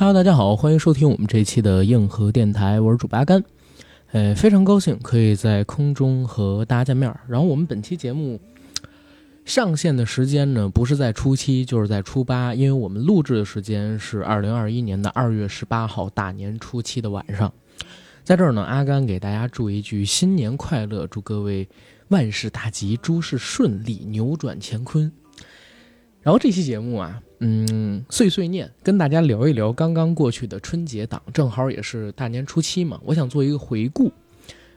Hello，大家好，欢迎收听我们这期的硬核电台，我是主八甘。呃，非常高兴可以在空中和大家见面。然后我们本期节目上线的时间呢，不是在初七，就是在初八，因为我们录制的时间是二零二一年的二月十八号大年初七的晚上。在这儿呢，阿甘给大家祝一句新年快乐，祝各位万事大吉，诸事顺利，扭转乾坤。然后这期节目啊，嗯，碎碎念，跟大家聊一聊刚刚过去的春节档，正好也是大年初七嘛，我想做一个回顾，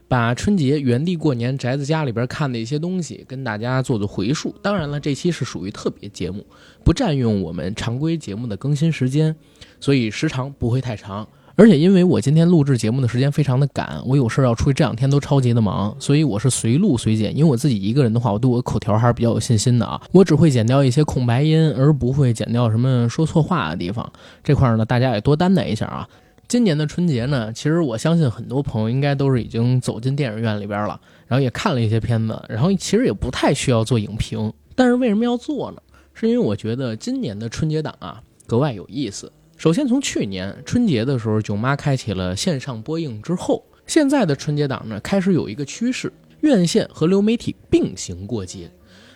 把春节原地过年宅在家里边看的一些东西跟大家做做回述。当然了，这期是属于特别节目，不占用我们常规节目的更新时间，所以时长不会太长。而且因为我今天录制节目的时间非常的赶，我有事要出去，这两天都超级的忙，所以我是随录随剪。因为我自己一个人的话，我对我口条还是比较有信心的啊。我只会剪掉一些空白音，而不会剪掉什么说错话的地方。这块呢，大家也多担待一下啊。今年的春节呢，其实我相信很多朋友应该都是已经走进电影院里边了，然后也看了一些片子，然后其实也不太需要做影评。但是为什么要做呢？是因为我觉得今年的春节档啊格外有意思。首先，从去年春节的时候，囧妈开启了线上播映之后，现在的春节档呢，开始有一个趋势，院线和流媒体并行过节，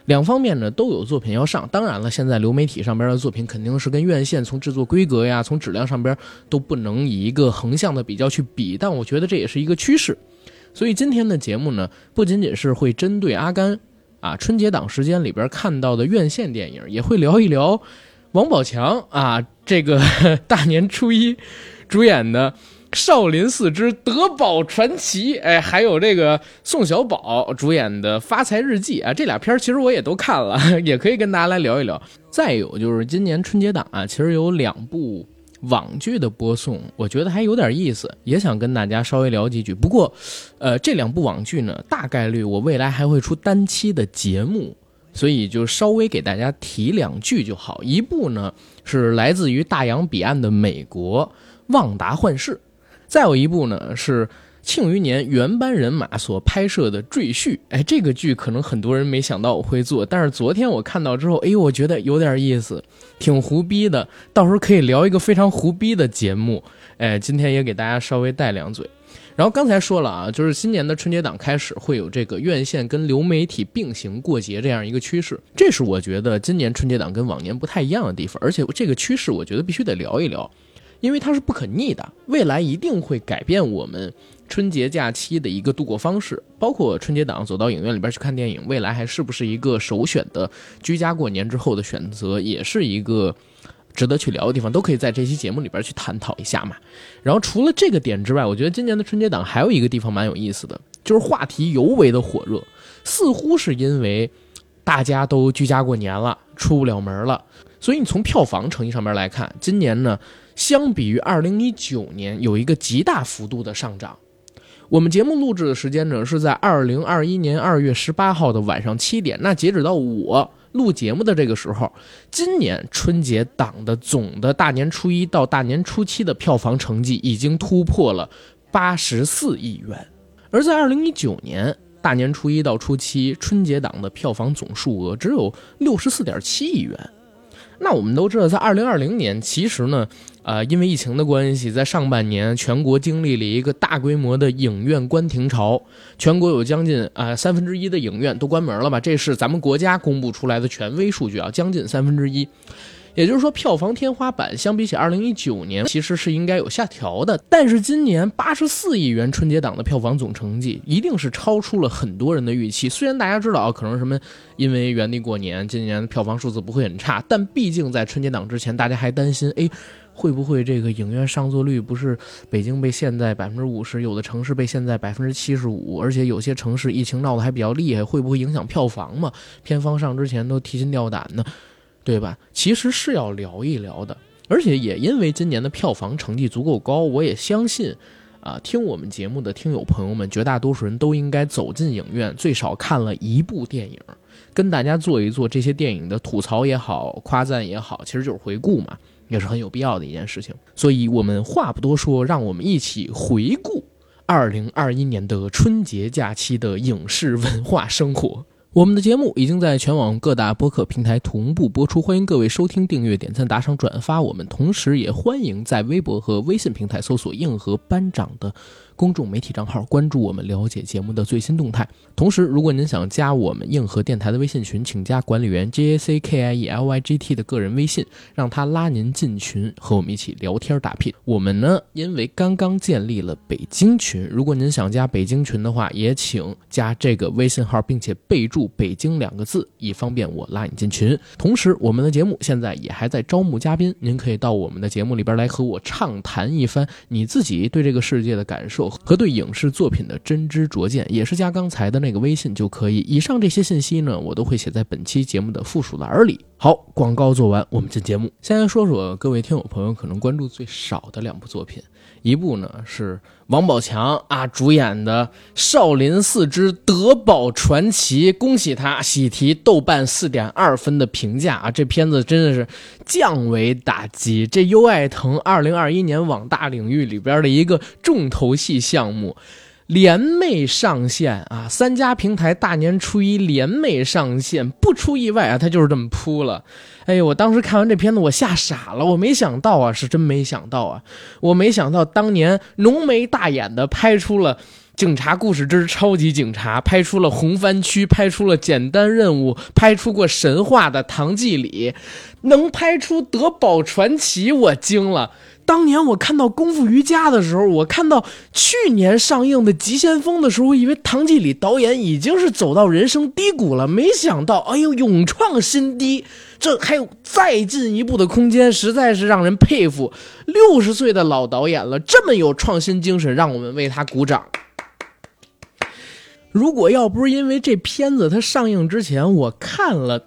两方面呢都有作品要上。当然了，现在流媒体上边的作品肯定是跟院线从制作规格呀、从质量上边都不能以一个横向的比较去比，但我觉得这也是一个趋势。所以今天的节目呢，不仅仅是会针对阿甘啊春节档时间里边看到的院线电影，也会聊一聊。王宝强啊，这个 大年初一主演的《少林寺之德宝传奇》，哎，还有这个宋小宝主演的《发财日记》啊，这俩片儿其实我也都看了，也可以跟大家来聊一聊。再有就是今年春节档啊，其实有两部网剧的播送，我觉得还有点意思，也想跟大家稍微聊几句。不过，呃，这两部网剧呢，大概率我未来还会出单期的节目。所以就稍微给大家提两句就好。一部呢是来自于大洋彼岸的美国《旺达幻视》，再有一部呢是《庆余年》原班人马所拍摄的《赘婿》。哎，这个剧可能很多人没想到我会做，但是昨天我看到之后，哎呦，我觉得有点意思，挺胡逼的。到时候可以聊一个非常胡逼的节目。哎，今天也给大家稍微带两嘴。然后刚才说了啊，就是今年的春节档开始会有这个院线跟流媒体并行过节这样一个趋势，这是我觉得今年春节档跟往年不太一样的地方。而且这个趋势我觉得必须得聊一聊，因为它是不可逆的，未来一定会改变我们春节假期的一个度过方式。包括春节档走到影院里边去看电影，未来还是不是一个首选的居家过年之后的选择，也是一个。值得去聊的地方都可以在这期节目里边去探讨一下嘛。然后除了这个点之外，我觉得今年的春节档还有一个地方蛮有意思的，就是话题尤为的火热，似乎是因为大家都居家过年了，出不了门了，所以你从票房成绩上面来看，今年呢，相比于二零一九年有一个极大幅度的上涨。我们节目录制的时间呢是在二零二一年二月十八号的晚上七点，那截止到我。录节目的这个时候，今年春节档的总的大年初一到大年初七的票房成绩已经突破了八十四亿元，而在二零一九年大年初一到初七春节档的票房总数额只有六十四点七亿元。那我们都知道，在二零二零年，其实呢。呃，因为疫情的关系，在上半年全国经历了一个大规模的影院关停潮，全国有将近啊三分之一的影院都关门了吧？这是咱们国家公布出来的权威数据啊，将近三分之一。也就是说，票房天花板相比起二零一九年，其实是应该有下调的。但是今年八十四亿元春节档的票房总成绩，一定是超出了很多人的预期。虽然大家知道啊，可能什么因为原地过年，今年的票房数字不会很差，但毕竟在春节档之前，大家还担心，哎，会不会这个影院上座率不是北京被限在百分之五十，有的城市被限在百分之七十五，而且有些城市疫情闹得还比较厉害，会不会影响票房嘛？片方上之前都提心吊胆的。对吧？其实是要聊一聊的，而且也因为今年的票房成绩足够高，我也相信，啊，听我们节目的听友朋友们，绝大多数人都应该走进影院，最少看了一部电影，跟大家做一做这些电影的吐槽也好，夸赞也好，其实就是回顾嘛，也是很有必要的一件事情。所以，我们话不多说，让我们一起回顾二零二一年的春节假期的影视文化生活。我们的节目已经在全网各大播客平台同步播出，欢迎各位收听、订阅、点赞、打赏、转发。我们同时也欢迎在微博和微信平台搜索“硬核班长”的。公众媒体账号关注我们，了解节目的最新动态。同时，如果您想加我们硬核电台的微信群，请加管理员 J A C K I E L Y G T 的个人微信，让他拉您进群，和我们一起聊天打屁。我们呢，因为刚刚建立了北京群，如果您想加北京群的话，也请加这个微信号，并且备注“北京”两个字，以方便我拉你进群。同时，我们的节目现在也还在招募嘉宾，您可以到我们的节目里边来和我畅谈一番你自己对这个世界的感受。和对影视作品的真知灼见，也是加刚才的那个微信就可以。以上这些信息呢，我都会写在本期节目的附属栏里。好，广告做完，我们进节目。先来说说各位听友朋友可能关注最少的两部作品，一部呢是王宝强啊主演的《少林寺之德宝传奇》，恭喜他喜提豆瓣四点二分的评价啊！这片子真的是降维打击，这优爱腾二零二一年网大领域里边的一个重头戏项目。联袂上线啊！三家平台大年初一联袂上线，不出意外啊，他就是这么扑了。哎呦，我当时看完这片子，我吓傻了，我没想到啊，是真没想到啊，我没想到当年浓眉大眼的拍出了《警察故事之超级警察》，拍出了《红番区》，拍出了《简单任务》，拍出过神话的唐季礼，能拍出《德宝传奇》，我惊了。当年我看到《功夫瑜伽》的时候，我看到去年上映的《急先锋》的时候，我以为唐季礼导演已经是走到人生低谷了，没想到，哎呦，勇创新低，这还有再进一步的空间，实在是让人佩服。六十岁的老导演了，这么有创新精神，让我们为他鼓掌。如果要不是因为这片子它上映之前我看了。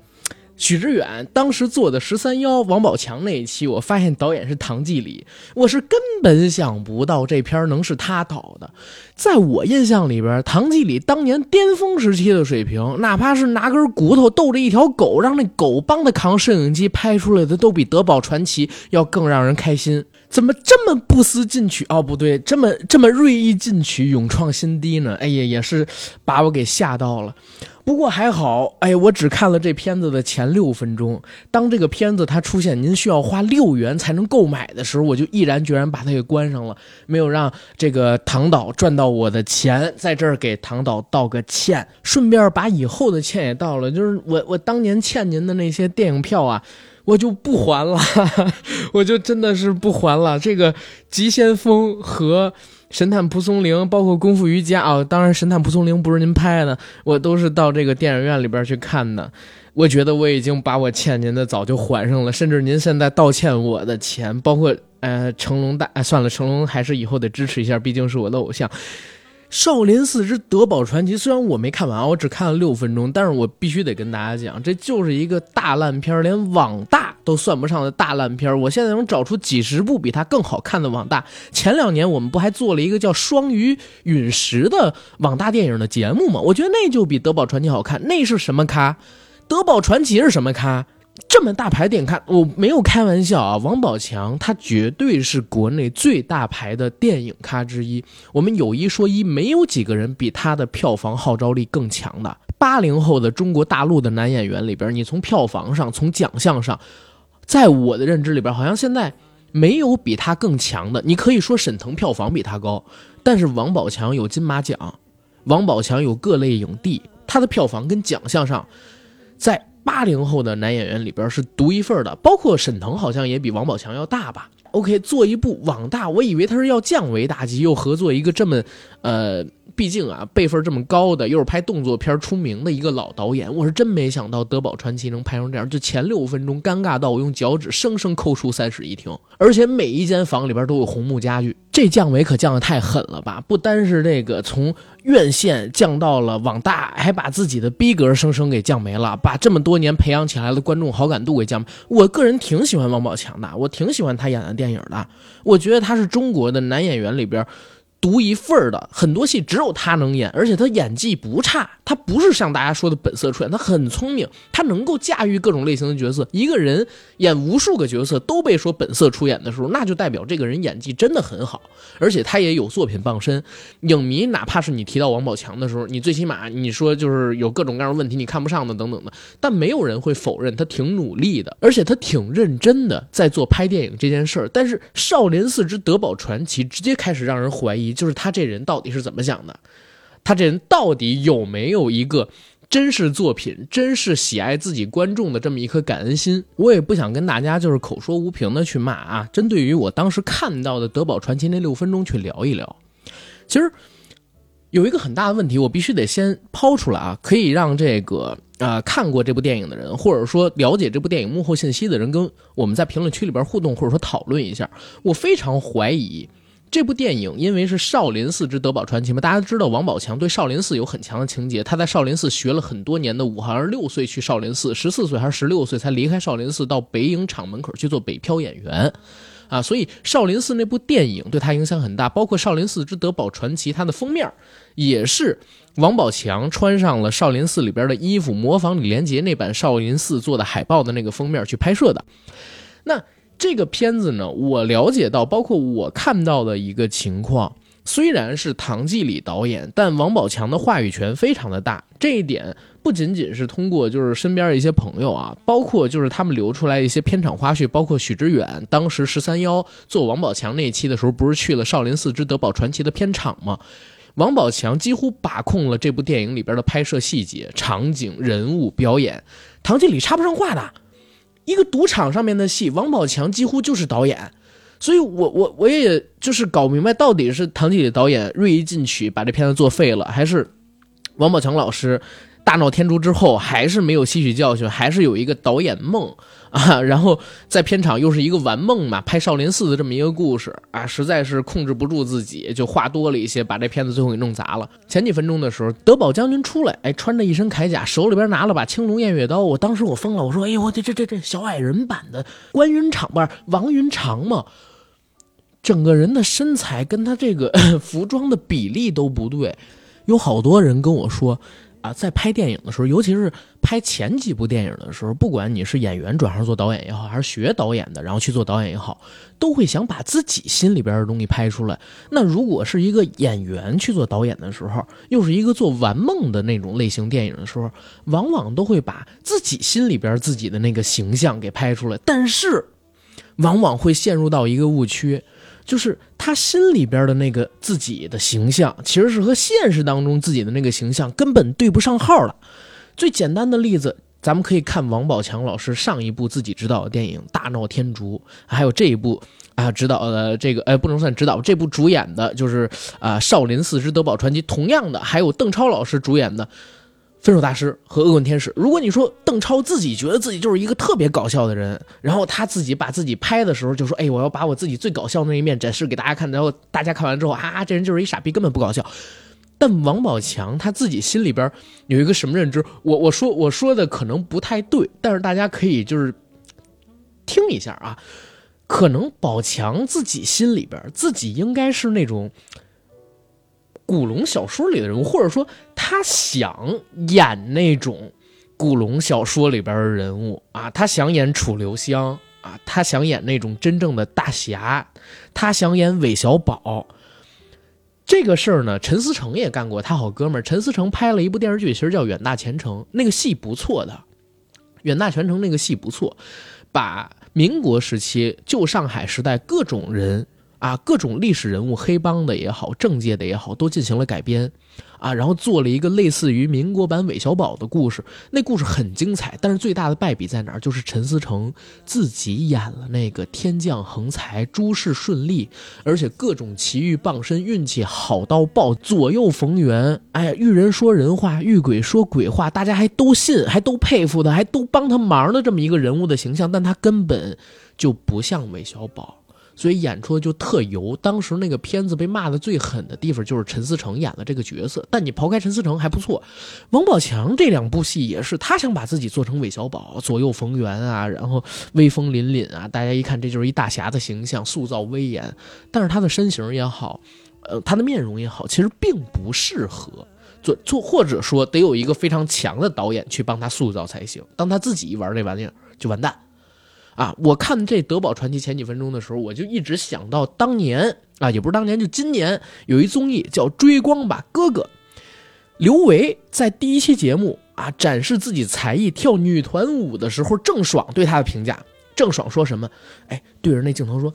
许知远当时做的十三幺王宝强那一期，我发现导演是唐季礼，我是根本想不到这片能是他导的。在我印象里边，唐季礼当年巅峰时期的水平，哪怕是拿根骨头逗着一条狗，让那狗帮他扛摄影机拍出来的，都比德宝传奇要更让人开心。怎么这么不思进取？哦，不对，这么这么锐意进取，勇创新低呢？哎呀，也是把我给吓到了。不过还好，哎，我只看了这片子的前六分钟。当这个片子它出现您需要花六元才能购买的时候，我就毅然决然把它给关上了，没有让这个唐导赚到我的钱。在这儿给唐导道个歉，顺便把以后的歉也道了。就是我我当年欠您的那些电影票啊，我就不还了，我就真的是不还了。这个《急先锋》和。神探蒲松龄，包括功夫瑜伽啊，当然神探蒲松龄不是您拍的，我都是到这个电影院里边去看的。我觉得我已经把我欠您的早就还上了，甚至您现在倒欠我的钱，包括呃成龙大，算了，成龙还是以后得支持一下，毕竟是我的偶像。少林寺之德宝传奇，虽然我没看完，我只看了六分钟，但是我必须得跟大家讲，这就是一个大烂片，连网大都算不上的大烂片。我现在能找出几十部比它更好看的网大。前两年我们不还做了一个叫《双鱼陨石》的网大电影的节目吗？我觉得那就比德宝传奇好看。那是什么咖？德宝传奇是什么咖？这么大牌电影看，我没有开玩笑啊！王宝强他绝对是国内最大牌的电影咖之一。我们有一说一，没有几个人比他的票房号召力更强的。八零后的中国大陆的男演员里边，你从票房上、从奖项上，在我的认知里边，好像现在没有比他更强的。你可以说沈腾票房比他高，但是王宝强有金马奖，王宝强有各类影帝，他的票房跟奖项上，在。八零后的男演员里边是独一份的，包括沈腾好像也比王宝强要大吧。OK，做一部网大，我以为他是要降维打击，又合作一个这么，呃。毕竟啊，辈分这么高的，又是拍动作片出名的一个老导演，我是真没想到《德宝传奇》能拍成这样。就前六分钟尴尬到我用脚趾生生抠出三室一厅，而且每一间房里边都有红木家具，这降维可降的太狠了吧！不单是这个从院线降到了网大，还把自己的逼格生生给降没了，把这么多年培养起来的观众好感度给降。我个人挺喜欢王宝强的，我挺喜欢他演的电影的，我觉得他是中国的男演员里边。独一份的，很多戏只有他能演，而且他演技不差。他不是像大家说的本色出演，他很聪明，他能够驾驭各种类型的角色。一个人演无数个角色都被说本色出演的时候，那就代表这个人演技真的很好，而且他也有作品傍身。影迷哪怕是你提到王宝强的时候，你最起码你说就是有各种各样的问题你看不上的等等的，但没有人会否认他挺努力的，而且他挺认真的在做拍电影这件事儿。但是《少林寺之德宝传奇》直接开始让人怀疑。就是他这人到底是怎么想的？他这人到底有没有一个真实作品、真是喜爱自己观众的这么一颗感恩心？我也不想跟大家就是口说无凭的去骂啊。针对于我当时看到的《德宝传奇》那六分钟去聊一聊，其实有一个很大的问题，我必须得先抛出来啊，可以让这个啊看过这部电影的人，或者说了解这部电影幕后信息的人，跟我们在评论区里边互动或者说讨论一下。我非常怀疑。这部电影因为是少林寺之德宝传奇嘛，大家知道王宝强对少林寺有很强的情节，他在少林寺学了很多年的武，好像是六岁去少林寺，十四岁还是十六岁才离开少林寺到北影厂门口去做北漂演员，啊，所以少林寺那部电影对他影响很大，包括少林寺之德宝传奇，它的封面也是王宝强穿上了少林寺里边的衣服，模仿李连杰那版少林寺做的海报的那个封面去拍摄的，那。这个片子呢，我了解到，包括我看到的一个情况，虽然是唐季礼导演，但王宝强的话语权非常的大。这一点不仅仅是通过就是身边一些朋友啊，包括就是他们留出来一些片场花絮，包括许知远当时十三幺做王宝强那一期的时候，不是去了少林寺之德宝传奇的片场吗？王宝强几乎把控了这部电影里边的拍摄细节、场景、人物、表演，唐季礼插不上话的。一个赌场上面的戏，王宝强几乎就是导演，所以我我我也就是搞不明白，到底是唐季礼导演锐意进取把这片子作废了，还是王宝强老师。大闹天竺之后，还是没有吸取教训，还是有一个导演梦 啊，然后在片场又是一个玩梦嘛，拍少林寺的这么一个故事啊，实在是控制不住自己，就话多了一些，把这片子最后给弄砸了。前几分钟的时候，德宝将军出来，哎，穿着一身铠甲，手里边拿了把青龙偃月刀，我当时我疯了，我说，哎呦，我这这这这小矮人版的关云长不是王云长嘛，整个人的身材跟他这个 服装的比例都不对，有好多人跟我说。啊，在拍电影的时候，尤其是拍前几部电影的时候，不管你是演员转行做导演也好，还是学导演的然后去做导演也好，都会想把自己心里边的东西拍出来。那如果是一个演员去做导演的时候，又是一个做玩梦的那种类型电影的时候，往往都会把自己心里边自己的那个形象给拍出来，但是往往会陷入到一个误区。就是他心里边的那个自己的形象，其实是和现实当中自己的那个形象根本对不上号了。最简单的例子，咱们可以看王宝强老师上一部自己执导的电影《大闹天竺》，还有这一部啊执导的这个，呃，不能算执导，这部主演的就是啊《少林寺之德宝传奇》，同样的还有邓超老师主演的。分手大师和恶棍天使。如果你说邓超自己觉得自己就是一个特别搞笑的人，然后他自己把自己拍的时候就说：“哎，我要把我自己最搞笑的那一面展示给大家看。”然后大家看完之后啊，这人就是一傻逼，根本不搞笑。但王宝强他自己心里边有一个什么认知？我我说我说的可能不太对，但是大家可以就是听一下啊。可能宝强自己心里边自己应该是那种。古龙小说里的人物，或者说他想演那种古龙小说里边的人物啊，他想演楚留香啊，他想演那种真正的大侠，他想演韦小宝。这个事儿呢，陈思诚也干过，他好哥们儿陈思诚拍了一部电视剧，其实叫《远大前程》，那个戏不错的，《远大前程》那个戏不错，把民国时期旧上海时代各种人。啊，各种历史人物，黑帮的也好，政界的也好，都进行了改编，啊，然后做了一个类似于民国版韦小宝的故事。那故事很精彩，但是最大的败笔在哪儿？就是陈思诚自己演了那个天降横财，诸事顺利，而且各种奇遇傍身，运气好到爆，左右逢源。哎，遇人说人话，遇鬼说鬼话，大家还都信，还都佩服他，还都帮他忙的这么一个人物的形象，但他根本就不像韦小宝。所以演出就特油。当时那个片子被骂的最狠的地方就是陈思诚演的这个角色。但你刨开陈思诚还不错，王宝强这两部戏也是他想把自己做成韦小宝，左右逢源啊，然后威风凛凛啊，大家一看这就是一大侠的形象，塑造威严。但是他的身形也好，呃他的面容也好，其实并不适合做做，或者说得有一个非常强的导演去帮他塑造才行。当他自己一玩这玩意儿就完蛋啊！我看这《德宝传奇》前几分钟的时候，我就一直想到当年啊，也不是当年，就今年有一综艺叫《追光吧哥哥》，刘维在第一期节目啊展示自己才艺跳女团舞的时候，郑爽对他的评价，郑爽说什么？哎，对着那镜头说。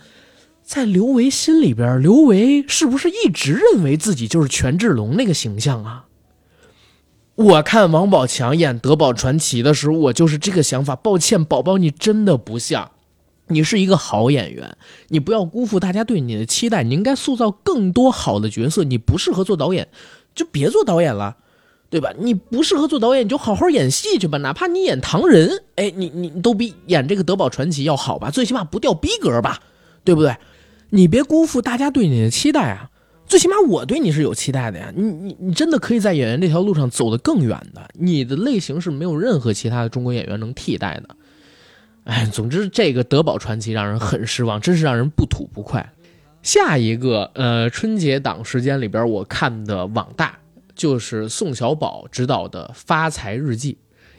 在刘维心里边，刘维是不是一直认为自己就是权志龙那个形象啊？我看王宝强演《德宝传奇》的时候，我就是这个想法。抱歉，宝宝，你真的不像，你是一个好演员，你不要辜负大家对你的期待。你应该塑造更多好的角色。你不适合做导演，就别做导演了，对吧？你不适合做导演，你就好好演戏去吧。哪怕你演唐人，哎，你你都比演这个《德宝传奇》要好吧？最起码不掉逼格吧，对不对？你别辜负大家对你的期待啊！最起码我对你是有期待的呀。你你你真的可以在演员这条路上走得更远的。你的类型是没有任何其他的中国演员能替代的。哎，总之这个德宝传奇让人很失望，真是让人不吐不快。下一个呃春节档时间里边我看的网大就是宋小宝执导的《发财日记》，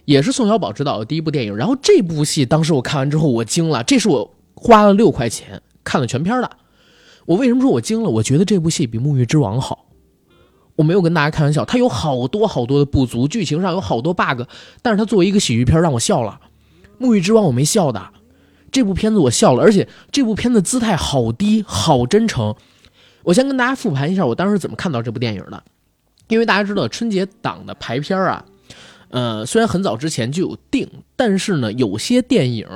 也是宋小宝执导的第一部电影。然后这部戏当时我看完之后我惊了，这是我花了六块钱看了全片的。我为什么说我惊了？我觉得这部戏比《沐浴之王》好。我没有跟大家开玩笑，它有好多好多的不足，剧情上有好多 bug，但是它作为一个喜剧片让我笑了。《沐浴之王》我没笑的，这部片子我笑了，而且这部片子姿态好低，好真诚。我先跟大家复盘一下我当时怎么看到这部电影的，因为大家知道春节档的排片啊，呃，虽然很早之前就有定，但是呢，有些电影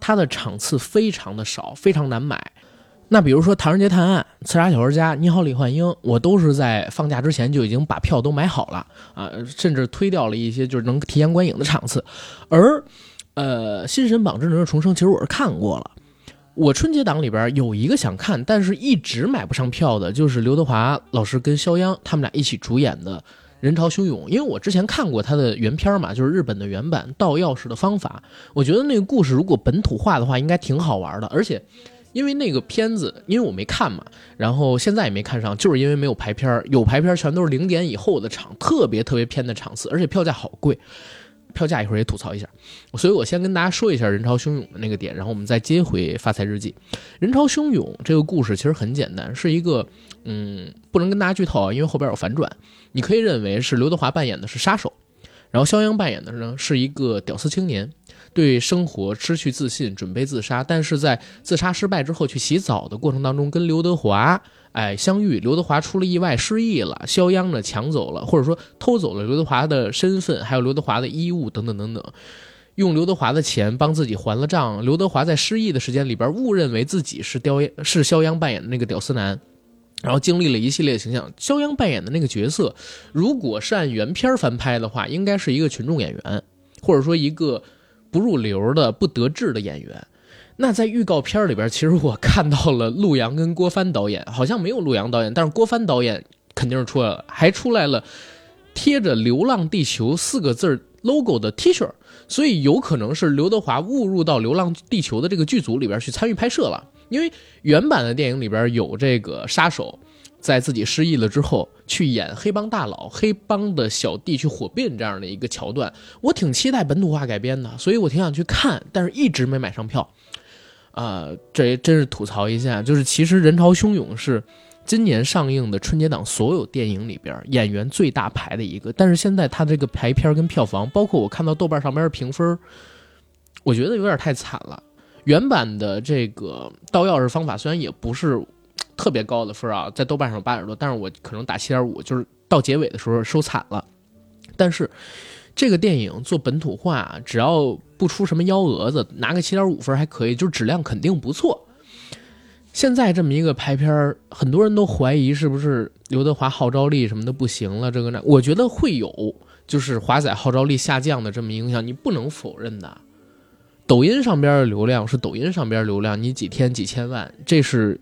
它的场次非常的少，非常难买。那比如说《唐人街探案》《刺杀小说家》《你好，李焕英》，我都是在放假之前就已经把票都买好了啊，甚至推掉了一些就是能提前观影的场次。而，呃，《新神榜：真人的重生》其实我是看过了。我春节档里边有一个想看，但是一直买不上票的，就是刘德华老师跟肖央他们俩一起主演的《人潮汹涌》，因为我之前看过他的原片嘛，就是日本的原版《盗钥匙的方法》，我觉得那个故事如果本土化的话，应该挺好玩的，而且。因为那个片子，因为我没看嘛，然后现在也没看上，就是因为没有排片儿有排片儿全都是零点以后的场，特别特别偏的场次，而且票价好贵，票价一会儿也吐槽一下，所以我先跟大家说一下人潮汹涌的那个点，然后我们再接回《发财日记》。人潮汹涌这个故事其实很简单，是一个，嗯，不能跟大家剧透啊，因为后边有反转，你可以认为是刘德华扮演的是杀手，然后肖央扮演的呢是一个屌丝青年。对生活失去自信，准备自杀，但是在自杀失败之后去洗澡的过程当中，跟刘德华哎相遇，刘德华出了意外失忆了，肖央呢抢走了或者说偷走了刘德华的身份，还有刘德华的衣物等等等等，用刘德华的钱帮自己还了账。刘德华在失忆的时间里边误认为自己是雕是肖央扮演的那个屌丝男，然后经历了一系列形象。肖央扮演的那个角色，如果是按原片翻拍的话，应该是一个群众演员，或者说一个。不入流的、不得志的演员，那在预告片里边，其实我看到了陆阳跟郭帆导演，好像没有陆阳导演，但是郭帆导演肯定是出来了，还出来了贴着“流浪地球”四个字 logo 的 T 恤，所以有可能是刘德华误入到《流浪地球》的这个剧组里边去参与拍摄了，因为原版的电影里边有这个杀手。在自己失忆了之后，去演黑帮大佬、黑帮的小弟去火并这样的一个桥段，我挺期待本土化改编的，所以我挺想去看，但是一直没买上票。啊，这真是吐槽一下，就是其实《人潮汹涌》是今年上映的春节档所有电影里边演员最大牌的一个，但是现在它这个排片跟票房，包括我看到豆瓣上边的评分，我觉得有点太惨了。原版的这个盗钥匙方法虽然也不是。特别高的分啊，在豆瓣上八点多，但是我可能打七点五，就是到结尾的时候收惨了。但是这个电影做本土化，只要不出什么幺蛾子，拿个七点五分还可以，就是质量肯定不错。现在这么一个拍片很多人都怀疑是不是刘德华号召力什么的不行了，这个那，我觉得会有，就是华仔号召力下降的这么影响，你不能否认的。抖音上边的流量是抖音上边流量，你几天几千万，这是。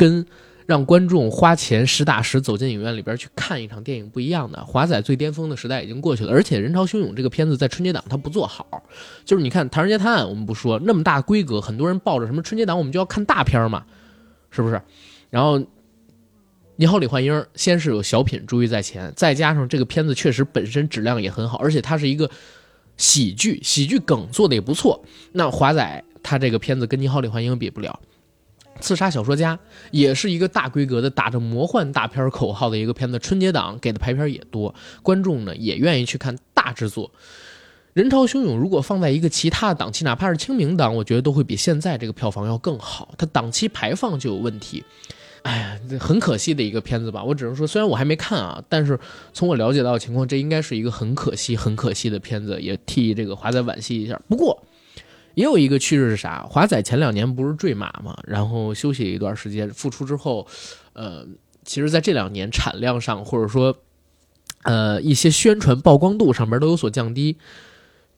跟让观众花钱实打实走进影院里边去看一场电影不一样的，华仔最巅峰的时代已经过去了。而且《人潮汹涌》这个片子在春节档它不做好，就是你看《唐人街探案》，我们不说那么大规格，很多人抱着什么春节档我们就要看大片嘛，是不是？然后你好，李焕英，先是有小品珠玉在前，再加上这个片子确实本身质量也很好，而且它是一个喜剧，喜剧梗做的也不错。那华仔他这个片子跟你好，李焕英比不了。刺杀小说家也是一个大规格的打着魔幻大片口号的一个片子，春节档给的排片也多，观众呢也愿意去看大制作。人潮汹涌，如果放在一个其他的档期，哪怕是清明档，我觉得都会比现在这个票房要更好。它档期排放就有问题。哎呀，很可惜的一个片子吧。我只能说，虽然我还没看啊，但是从我了解到的情况，这应该是一个很可惜、很可惜的片子，也替这个华仔惋惜一下。不过，也有一个趋势是啥？华仔前两年不是坠马嘛，然后休息一段时间，复出之后，呃，其实在这两年产量上，或者说，呃，一些宣传曝光度上边都有所降低。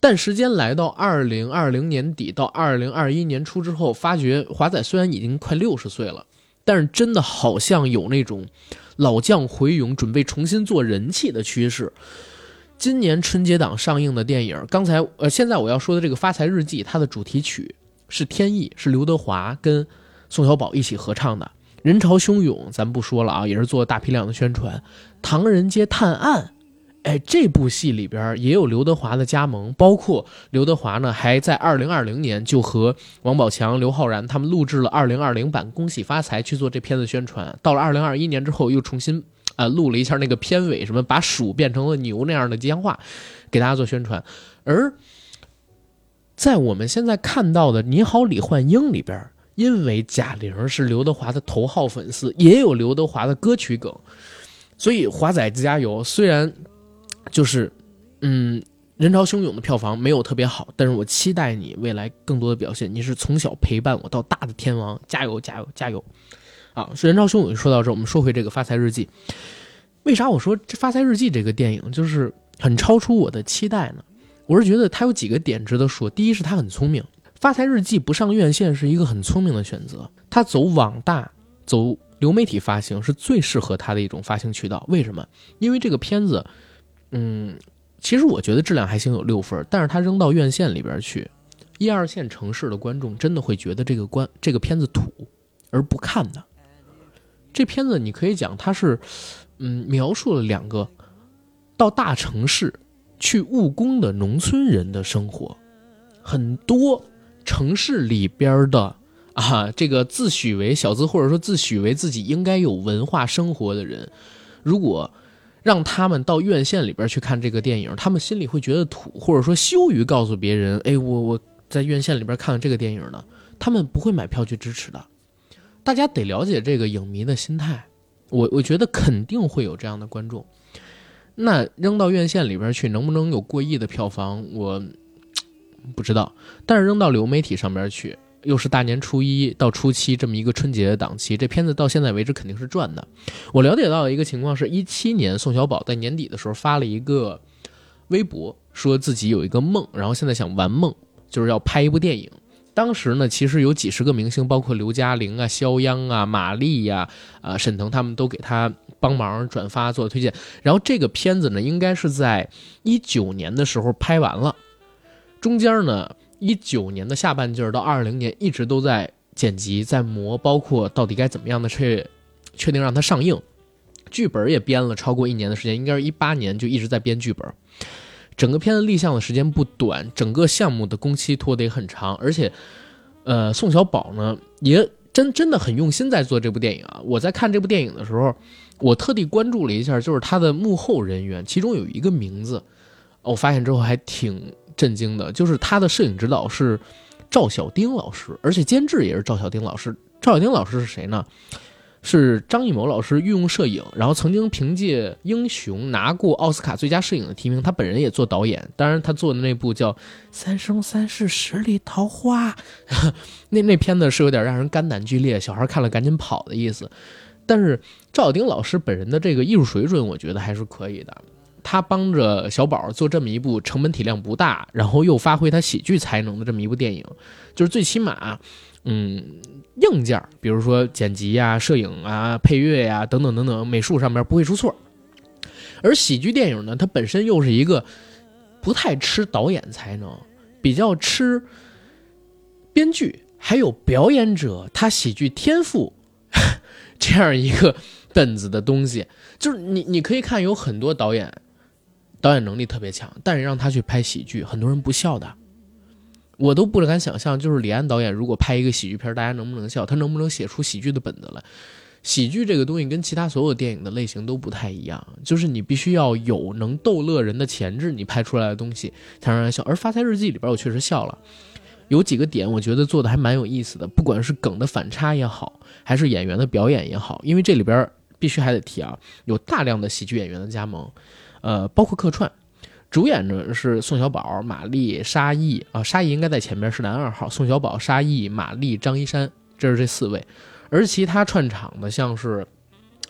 但时间来到二零二零年底到二零二一年初之后，发觉华仔虽然已经快六十岁了。但是真的好像有那种老将回勇、准备重新做人气的趋势。今年春节档上映的电影，刚才呃，现在我要说的这个《发财日记》，它的主题曲是天意，是刘德华跟宋小宝一起合唱的。人潮汹涌，咱不说了啊，也是做大批量的宣传。《唐人街探案》。哎，这部戏里边也有刘德华的加盟，包括刘德华呢，还在二零二零年就和王宝强、刘昊然他们录制了二零二零版《恭喜发财》去做这片子宣传。到了二零二一年之后，又重新呃录了一下那个片尾，什么把鼠变成了牛那样的吉祥话，给大家做宣传。而在我们现在看到的《你好，李焕英》里边，因为贾玲是刘德华的头号粉丝，也有刘德华的歌曲梗，所以华仔加油！虽然。就是，嗯，人潮汹涌的票房没有特别好，但是我期待你未来更多的表现。你是从小陪伴我到大的天王，加油加油加油！啊，是人潮汹涌。说到这，我们说回这个《发财日记》，为啥我说这《发财日记》这个电影就是很超出我的期待呢？我是觉得它有几个点值得说。第一是它很聪明，《发财日记》不上院线是一个很聪明的选择，它走网大、走流媒体发行是最适合它的一种发行渠道。为什么？因为这个片子。嗯，其实我觉得质量还行，有六分。但是它扔到院线里边去，一二线城市的观众真的会觉得这个观这个片子土而不看的。这片子你可以讲它是，嗯，描述了两个到大城市去务工的农村人的生活。很多城市里边的啊，这个自诩为小资或者说自诩为自己应该有文化生活的人，如果。让他们到院线里边去看这个电影，他们心里会觉得土，或者说羞于告诉别人：“哎，我我在院线里边看了这个电影呢。”他们不会买票去支持的。大家得了解这个影迷的心态，我我觉得肯定会有这样的观众。那扔到院线里边去，能不能有过亿的票房，我不知道。但是扔到流媒体上边去。又是大年初一到初七这么一个春节的档期，这片子到现在为止肯定是赚的。我了解到的一个情况是，一七年宋小宝在年底的时候发了一个微博，说自己有一个梦，然后现在想玩梦，就是要拍一部电影。当时呢，其实有几十个明星，包括刘嘉玲啊、肖央啊、马丽呀、啊沈腾他们都给他帮忙转发做推荐。然后这个片子呢，应该是在一九年的时候拍完了，中间呢。一九年的下半季到二零年一直都在剪辑，在磨，包括到底该怎么样的确确定让它上映，剧本也编了超过一年的时间，应该是一八年就一直在编剧本。整个片子立项的时间不短，整个项目的工期拖得也很长，而且，呃，宋小宝呢也真真的很用心在做这部电影啊。我在看这部电影的时候，我特地关注了一下，就是他的幕后人员，其中有一个名字，我发现之后还挺。震惊的就是他的摄影指导是赵小丁老师，而且监制也是赵小丁老师。赵小丁老师是谁呢？是张艺谋老师御用摄影，然后曾经凭借《英雄》拿过奥斯卡最佳摄影的提名。他本人也做导演，当然他做的那部叫《三生三世十里桃花》，那那片子是有点让人肝胆俱裂，小孩看了赶紧跑的意思。但是赵小丁老师本人的这个艺术水准，我觉得还是可以的。他帮着小宝做这么一部成本体量不大，然后又发挥他喜剧才能的这么一部电影，就是最起码，嗯，硬件，比如说剪辑呀、摄影啊、配乐呀等等等等，美术上面不会出错。而喜剧电影呢，它本身又是一个不太吃导演才能，比较吃编剧还有表演者他喜剧天赋这样一个。本子的东西。就是你你可以看有很多导演，导演能力特别强，但是让他去拍喜剧，很多人不笑的。我都不敢想象，就是李安导演如果拍一个喜剧片，大家能不能笑？他能不能写出喜剧的本子来？喜剧这个东西跟其他所有电影的类型都不太一样，就是你必须要有能逗乐人的潜质，你拍出来的东西才让人笑。而《发财日记》里边，我确实笑了，有几个点我觉得做的还蛮有意思的，不管是梗的反差也好，还是演员的表演也好，因为这里边必须还得提啊，有大量的喜剧演员的加盟，呃，包括客串。主演呢是宋小宝、马丽、沙溢啊，沙溢应该在前面是男二号，宋小宝、沙溢、马丽、张一山，这是这四位。而其他串场的像是，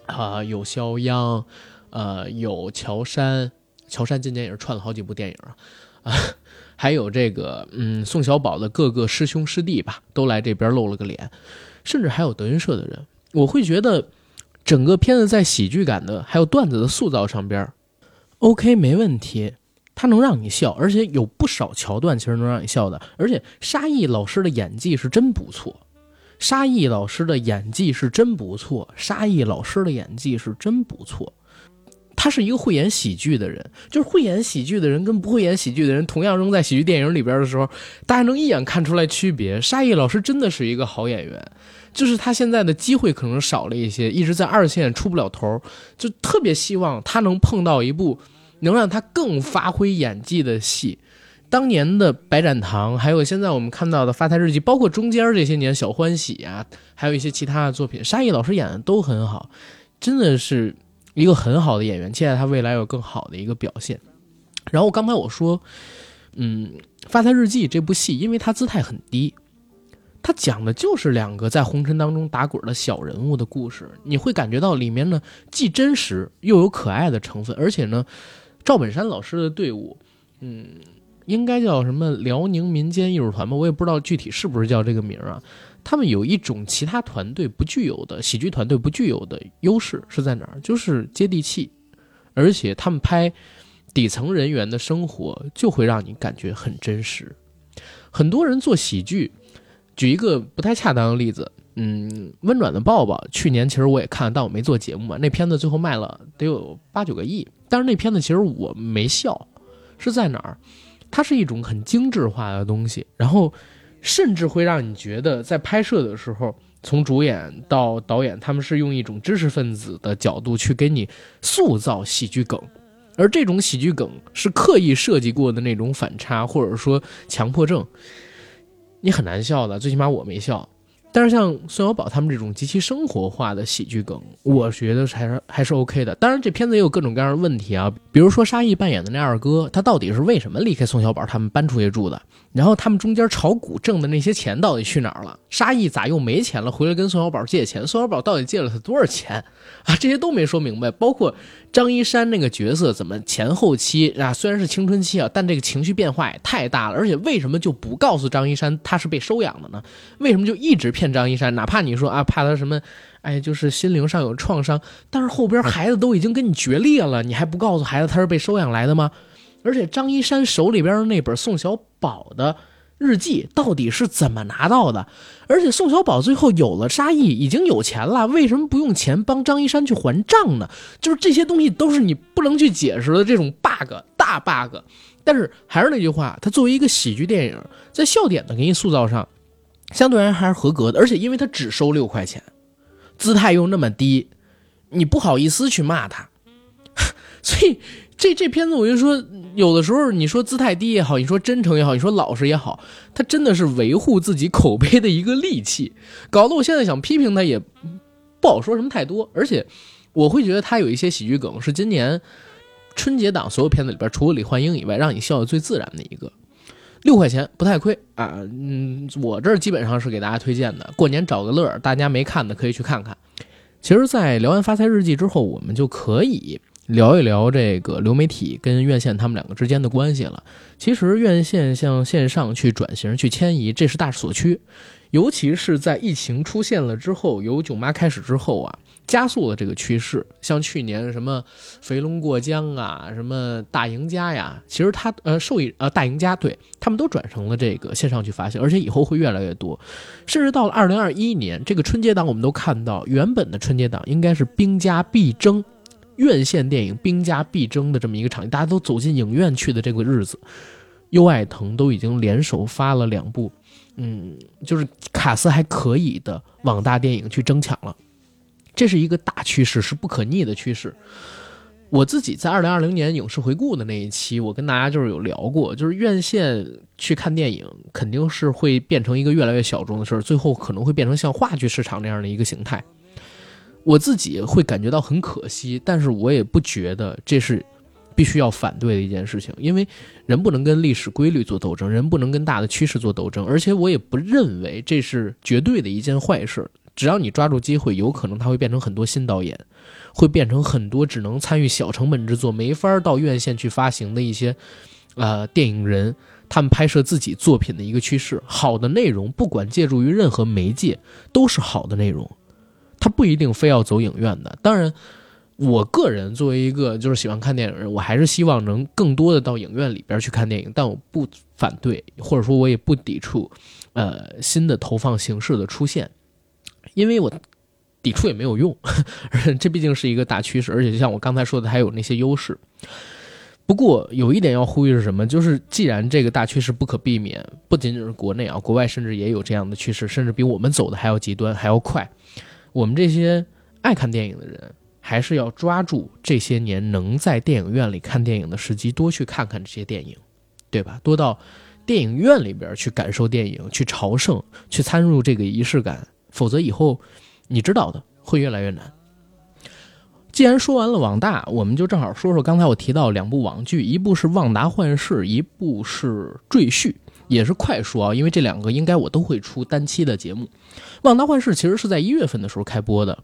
啊有肖央，呃有乔杉，乔杉今年也是串了好几部电影啊，啊 还有这个嗯宋小宝的各个师兄师弟吧，都来这边露了个脸，甚至还有德云社的人。我会觉得整个片子在喜剧感的还有段子的塑造上边，OK 没问题。他能让你笑，而且有不少桥段其实能让你笑的。而且沙溢老师的演技是真不错，沙溢老师的演技是真不错，沙溢老师的演技是真不错。他是一个会演喜剧的人，就是会演喜剧的人跟不会演喜剧的人同样扔在喜剧电影里边的时候，大家能一眼看出来区别。沙溢老师真的是一个好演员，就是他现在的机会可能少了一些，一直在二线出不了头，就特别希望他能碰到一部。能让他更发挥演技的戏，当年的《白展堂》，还有现在我们看到的《发财日记》，包括中间这些年《小欢喜》啊，还有一些其他的作品，沙溢老师演的都很好，真的是一个很好的演员，期待他未来有更好的一个表现。然后刚才我说，嗯，《发财日记》这部戏，因为它姿态很低，它讲的就是两个在红尘当中打滚的小人物的故事，你会感觉到里面呢既真实又有可爱的成分，而且呢。赵本山老师的队伍，嗯，应该叫什么辽宁民间艺术团吧？我也不知道具体是不是叫这个名啊。他们有一种其他团队不具有的喜剧团队不具有的优势是在哪儿？就是接地气，而且他们拍底层人员的生活就会让你感觉很真实。很多人做喜剧，举一个不太恰当的例子，嗯，温暖的抱抱，去年其实我也看，但我没做节目嘛。那片子最后卖了得有八九个亿。但是那片子其实我没笑，是在哪儿？它是一种很精致化的东西，然后甚至会让你觉得在拍摄的时候，从主演到导演，他们是用一种知识分子的角度去给你塑造喜剧梗，而这种喜剧梗是刻意设计过的那种反差，或者说强迫症，你很难笑的，最起码我没笑。但是像宋小宝他们这种极其生活化的喜剧梗，我觉得还是还是 OK 的。当然，这片子也有各种各样的问题啊，比如说沙溢扮演的那二哥，他到底是为什么离开宋小宝他们搬出去住的？然后他们中间炒股挣的那些钱到底去哪儿了？沙溢咋又没钱了？回来跟宋小宝借钱？宋小宝到底借了他多少钱？啊，这些都没说明白。包括张一山那个角色怎么前后期啊，虽然是青春期啊，但这个情绪变化也太大了。而且为什么就不告诉张一山他是被收养的呢？为什么就一直骗张一山？哪怕你说啊，怕他什么，哎，就是心灵上有创伤，但是后边孩子都已经跟你决裂了，你还不告诉孩子他是被收养来的吗？而且张一山手里边的那本宋小宝的日记到底是怎么拿到的？而且宋小宝最后有了沙溢，已经有钱了，为什么不用钱帮张一山去还账呢？就是这些东西都是你不能去解释的这种 bug 大 bug。但是还是那句话，它作为一个喜剧电影，在笑点的给你塑造上，相对而言还是合格的。而且因为它只收六块钱，姿态又那么低，你不好意思去骂他，所以。这这片子我就说，有的时候你说姿态低也好，你说真诚也好，你说老实也好，他真的是维护自己口碑的一个利器，搞得我现在想批评他也不好说什么太多。而且我会觉得他有一些喜剧梗是今年春节档所有片子里边，除了李焕英以外，让你笑的最自然的一个。六块钱不太亏啊，嗯，我这儿基本上是给大家推荐的，过年找个乐儿，大家没看的可以去看看。其实，在聊完《发财日记》之后，我们就可以。聊一聊这个流媒体跟院线他们两个之间的关系了。其实院线向线上去转型、去迁移，这是大势所趋。尤其是在疫情出现了之后，由囧妈开始之后啊，加速了这个趋势。像去年什么《肥龙过江》啊，什么大赢家呀，其实它呃受益呃大赢家，对他们都转成了这个线上去发行，而且以后会越来越多。甚至到了二零二一年，这个春节档我们都看到，原本的春节档应该是兵家必争，院线电影兵家必争的这么一个场景，大家都走进影院去的这个日子，优爱腾都已经联手发了两部。嗯，就是卡斯还可以的网大电影去争抢了，这是一个大趋势，是不可逆的趋势。我自己在二零二零年影视回顾的那一期，我跟大家就是有聊过，就是院线去看电影肯定是会变成一个越来越小众的事儿，最后可能会变成像话剧市场那样的一个形态。我自己会感觉到很可惜，但是我也不觉得这是。必须要反对的一件事情，因为人不能跟历史规律做斗争，人不能跟大的趋势做斗争，而且我也不认为这是绝对的一件坏事。只要你抓住机会，有可能它会变成很多新导演，会变成很多只能参与小成本制作、没法到院线去发行的一些呃电影人，他们拍摄自己作品的一个趋势。好的内容，不管借助于任何媒介，都是好的内容，他不一定非要走影院的。当然。我个人作为一个就是喜欢看电影人，我还是希望能更多的到影院里边去看电影，但我不反对，或者说我也不抵触，呃，新的投放形式的出现，因为我抵触也没有用，这毕竟是一个大趋势，而且就像我刚才说的，还有那些优势。不过有一点要呼吁是什么？就是既然这个大趋势不可避免，不仅仅是国内啊，国外甚至也有这样的趋势，甚至比我们走的还要极端，还要快。我们这些爱看电影的人。还是要抓住这些年能在电影院里看电影的时机，多去看看这些电影，对吧？多到电影院里边去感受电影，去朝圣，去参入这个仪式感。否则以后你知道的会越来越难。既然说完了网大，我们就正好说说刚才我提到两部网剧，一部是《旺达幻视》，一部是《赘婿》，也是快说啊，因为这两个应该我都会出单期的节目。《旺达幻视》其实是在一月份的时候开播的。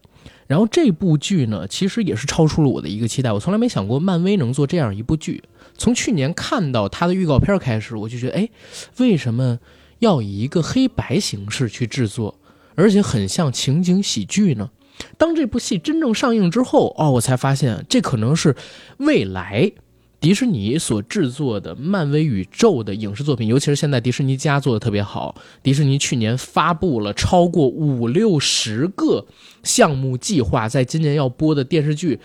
然后这部剧呢，其实也是超出了我的一个期待。我从来没想过漫威能做这样一部剧。从去年看到它的预告片开始，我就觉得，哎，为什么要以一个黑白形式去制作，而且很像情景喜剧呢？当这部戏真正上映之后，哦，我才发现这可能是未来。迪士尼所制作的漫威宇宙的影视作品，尤其是现在迪士尼家做的特别好。迪士尼去年发布了超过五六十个项目计划，在今年要播的电视剧，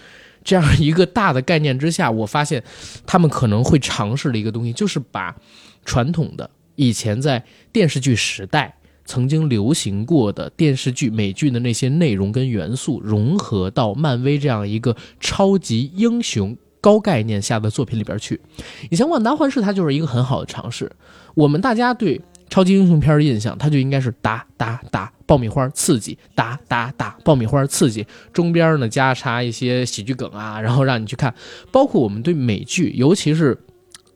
这样一个大的概念之下，我发现他们可能会尝试的一个东西，就是把传统的以前在电视剧时代曾经流行过的电视剧、美剧的那些内容跟元素，融合到漫威这样一个超级英雄。高概念下的作品里边去，以前《万达幻视》它就是一个很好的尝试。我们大家对超级英雄片的印象，它就应该是打打打爆米花刺激，打打打爆米花刺激，中边呢加插一些喜剧梗啊，然后让你去看。包括我们对美剧，尤其是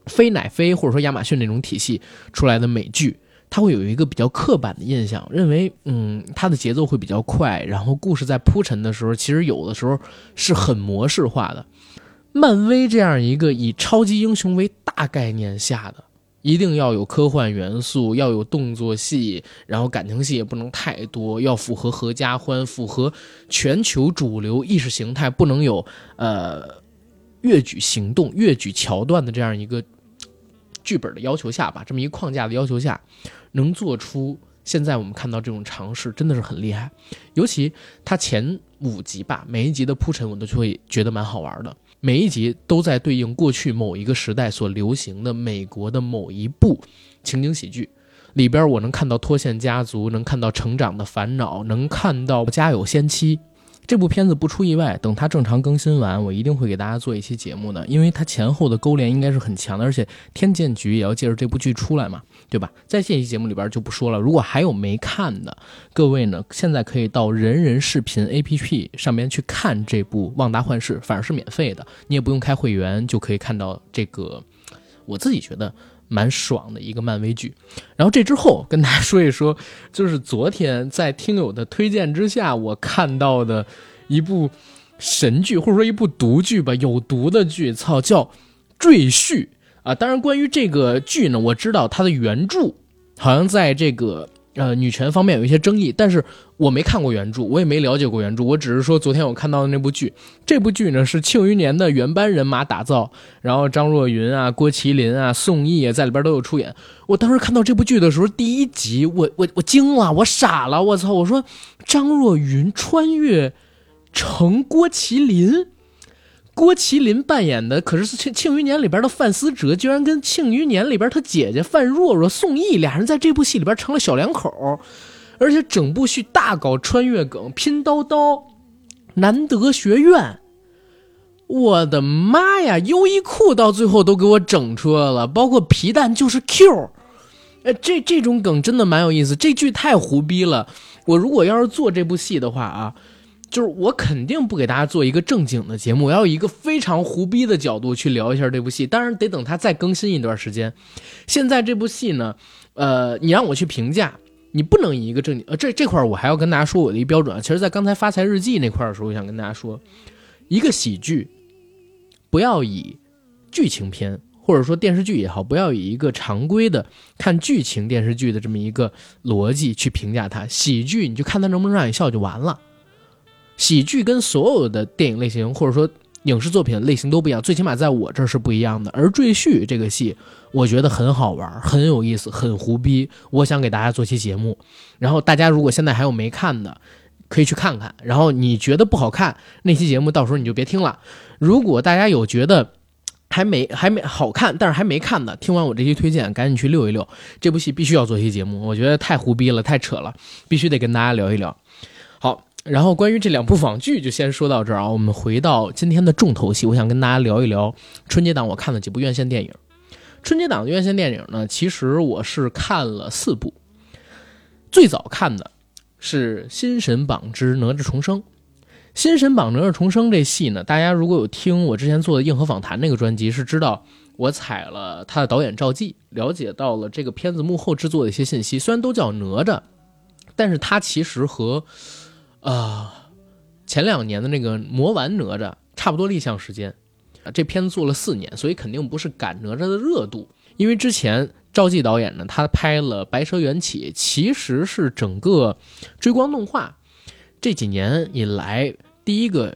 非奶非或者说亚马逊那种体系出来的美剧，它会有一个比较刻板的印象，认为嗯它的节奏会比较快，然后故事在铺陈的时候，其实有的时候是很模式化的。漫威这样一个以超级英雄为大概念下的，一定要有科幻元素，要有动作戏，然后感情戏也不能太多，要符合合家欢，符合全球主流意识形态，不能有呃越举行动、越举桥段的这样一个剧本的要求下吧，这么一个框架的要求下，能做出现在我们看到这种尝试，真的是很厉害。尤其它前五集吧，每一集的铺陈，我都会觉得蛮好玩的。每一集都在对应过去某一个时代所流行的美国的某一部情景喜剧里边，我能看到脱线家族，能看到成长的烦恼，能看到家有仙妻。这部片子不出意外，等它正常更新完，我一定会给大家做一期节目的，因为它前后的勾连应该是很强的，而且天剑局也要借着这部剧出来嘛，对吧？在这期节目里边就不说了。如果还有没看的各位呢，现在可以到人人视频 APP 上面去看这部《旺达幻视》，反而是免费的，你也不用开会员就可以看到这个。我自己觉得。蛮爽的一个漫威剧，然后这之后跟大家说一说，就是昨天在听友的推荐之下，我看到的一部神剧，或者说一部毒剧吧，有毒的剧，操，叫《赘婿》啊。当然，关于这个剧呢，我知道它的原著好像在这个。呃，女权方面有一些争议，但是我没看过原著，我也没了解过原著，我只是说昨天我看到的那部剧，这部剧呢是《庆余年》的原班人马打造，然后张若昀啊、郭麒麟啊、宋轶啊在里边都有出演。我当时看到这部剧的时候，第一集我我我惊了，我傻了，我操！我说张若昀穿越成郭麒麟。郭麒麟扮演的可是《庆庆余年》里边的范思哲，居然跟《庆余年》里边他姐姐范若若、宋轶俩人在这部戏里边成了小两口，而且整部戏大搞穿越梗，拼刀刀，难得学院，我的妈呀！优衣库到最后都给我整出来了，包括皮蛋就是 Q，哎，这这种梗真的蛮有意思，这剧太胡逼了。我如果要是做这部戏的话啊。就是我肯定不给大家做一个正经的节目，我要以一个非常胡逼的角度去聊一下这部戏。当然得等它再更新一段时间。现在这部戏呢，呃，你让我去评价，你不能以一个正经呃这这块我还要跟大家说我的一个标准啊。其实，在刚才发财日记那块的时候，我想跟大家说，一个喜剧不要以剧情片或者说电视剧也好，不要以一个常规的看剧情电视剧的这么一个逻辑去评价它。喜剧你就看它能不能让你笑就完了。喜剧跟所有的电影类型或者说影视作品类型都不一样，最起码在我这儿是不一样的。而《赘婿》这个戏，我觉得很好玩，很有意思，很胡逼。我想给大家做期节目，然后大家如果现在还有没看的，可以去看看。然后你觉得不好看，那期节目到时候你就别听了。如果大家有觉得还没 还没好看，但是还没看的，听完我这期推荐，赶紧去溜一溜。这部戏必须要做期节目，我觉得太胡逼了，太扯了，必须得跟大家聊一聊。然后关于这两部网剧就先说到这儿啊，我们回到今天的重头戏，我想跟大家聊一聊春节档我看了几部院线电影。春节档的院线电影呢，其实我是看了四部。最早看的是《新神榜之哪吒重生》。《新神榜哪吒重生》这戏呢，大家如果有听我之前做的硬核访谈那个专辑，是知道我采了他的导演赵记，了解到了这个片子幕后制作的一些信息。虽然都叫哪吒，但是它其实和啊，前两年的那个魔丸哪吒差不多立项时间，这片子做了四年，所以肯定不是赶哪吒的热度。因为之前赵季导演呢，他拍了《白蛇缘起》，其实是整个追光动画这几年以来第一个，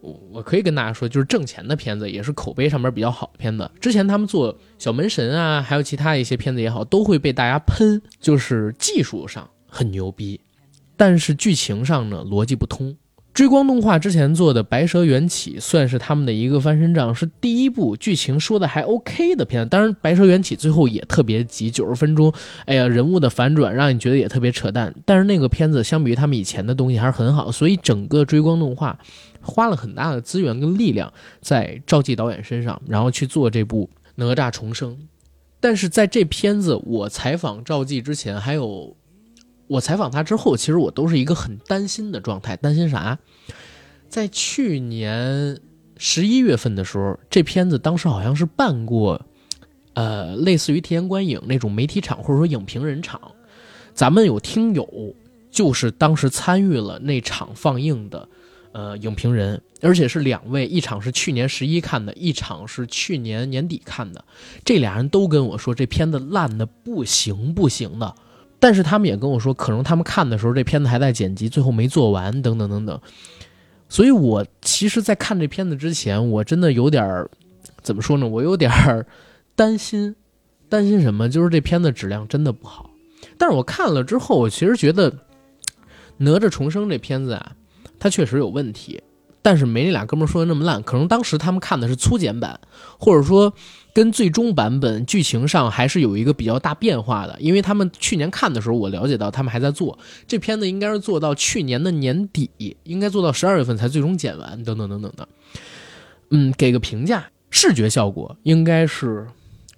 我可以跟大家说，就是挣钱的片子，也是口碑上面比较好的片子。之前他们做小门神啊，还有其他一些片子也好，都会被大家喷，就是技术上很牛逼。但是剧情上呢，逻辑不通。追光动画之前做的《白蛇缘起》算是他们的一个翻身仗，是第一部剧情说的还 OK 的片子。当然，《白蛇缘起》最后也特别急，九十分钟，哎呀，人物的反转让你觉得也特别扯淡。但是那个片子相比于他们以前的东西还是很好，所以整个追光动画花了很大的资源跟力量在赵季导演身上，然后去做这部《哪吒重生》。但是在这片子我采访赵季之前，还有。我采访他之后，其实我都是一个很担心的状态。担心啥？在去年十一月份的时候，这片子当时好像是办过，呃，类似于提前观影那种媒体场或者说影评人场。咱们有听友就是当时参与了那场放映的，呃，影评人，而且是两位，一场是去年十一看的，一场是去年年底看的。这俩人都跟我说，这片子烂的不行不行的。但是他们也跟我说，可能他们看的时候这片子还在剪辑，最后没做完，等等等等。所以我其实，在看这片子之前，我真的有点儿怎么说呢？我有点儿担心，担心什么？就是这片子质量真的不好。但是我看了之后，我其实觉得《哪吒重生》这片子啊，它确实有问题。但是没那俩哥们儿说的那么烂，可能当时他们看的是粗剪版，或者说跟最终版本剧情上还是有一个比较大变化的。因为他们去年看的时候，我了解到他们还在做这片子，应该是做到去年的年底，应该做到十二月份才最终剪完，等等等等的。嗯，给个评价，视觉效果应该是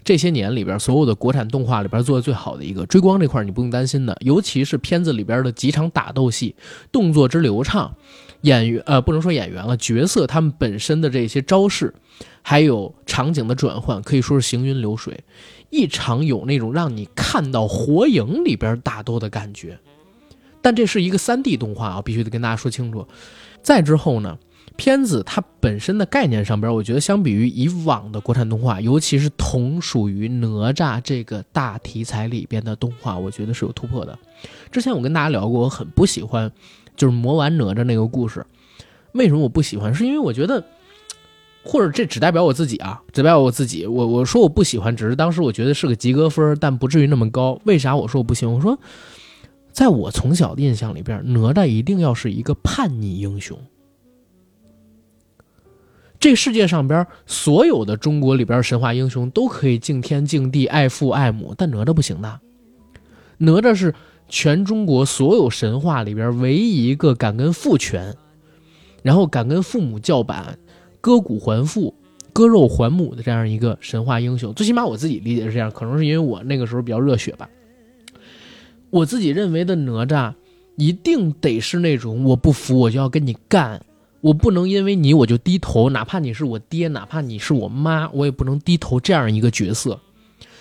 这些年里边所有的国产动画里边做的最好的一个。追光这块你不用担心的，尤其是片子里边的几场打斗戏，动作之流畅。演员呃，不能说演员了，角色他们本身的这些招式，还有场景的转换，可以说是行云流水，一场有那种让你看到火影里边打斗的感觉。但这是一个三 D 动画啊，必须得跟大家说清楚。再之后呢，片子它本身的概念上边，我觉得相比于以往的国产动画，尤其是同属于哪吒这个大题材里边的动画，我觉得是有突破的。之前我跟大家聊过，我很不喜欢就是魔丸哪吒那个故事。为什么我不喜欢？是因为我觉得，或者这只代表我自己啊，只代表我自己。我我说我不喜欢，只是当时我觉得是个及格分，但不至于那么高。为啥我说我不喜欢？我说，在我从小的印象里边，哪吒一定要是一个叛逆英雄。这世界上边所有的中国里边神话英雄都可以敬天敬地爱父爱母，但哪吒不行的。哪吒是全中国所有神话里边唯一一个敢跟父权，然后敢跟父母叫板、割骨还父、割肉还母的这样一个神话英雄。最起码我自己理解是这样，可能是因为我那个时候比较热血吧。我自己认为的哪吒一定得是那种我不服我就要跟你干。我不能因为你我就低头，哪怕你是我爹，哪怕你是我妈，我也不能低头。这样一个角色，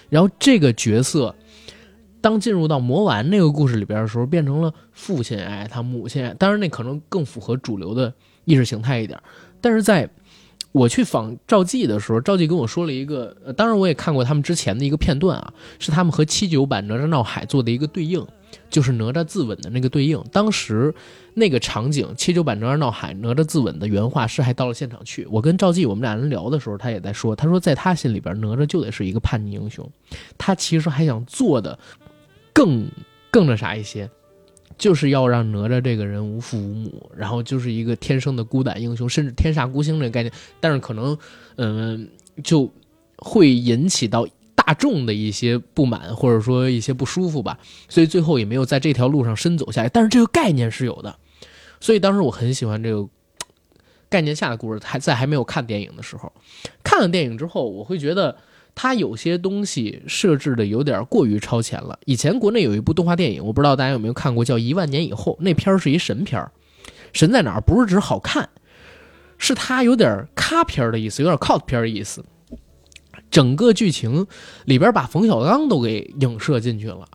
然后这个角色，当进入到魔丸那个故事里边的时候，变成了父亲爱他，母亲，当然那可能更符合主流的意识形态一点。但是在我去访赵记的时候，赵记跟我说了一个，当然我也看过他们之前的一个片段啊，是他们和七九版哪吒闹海做的一个对应。就是哪吒自刎的那个对应，当时那个场景，七九版哪吒闹海，哪吒自刎的原画师还到了现场去。我跟赵记我们俩人聊的时候，他也在说，他说在他心里边，哪吒就得是一个叛逆英雄，他其实还想做的更更那啥一些，就是要让哪吒这个人无父无母，然后就是一个天生的孤胆英雄，甚至天煞孤星这个概念，但是可能嗯就会引起到。大众的一些不满或者说一些不舒服吧，所以最后也没有在这条路上深走下来。但是这个概念是有的，所以当时我很喜欢这个概念下的故事。还在还没有看电影的时候，看了电影之后，我会觉得它有些东西设置的有点过于超前了。以前国内有一部动画电影，我不知道大家有没有看过，叫《一万年以后》。那片儿是一神片儿，神在哪儿？不是指好看，是它有点咖片的意思，有点 cult 片的意思。整个剧情里边把冯小刚都给影射进去了，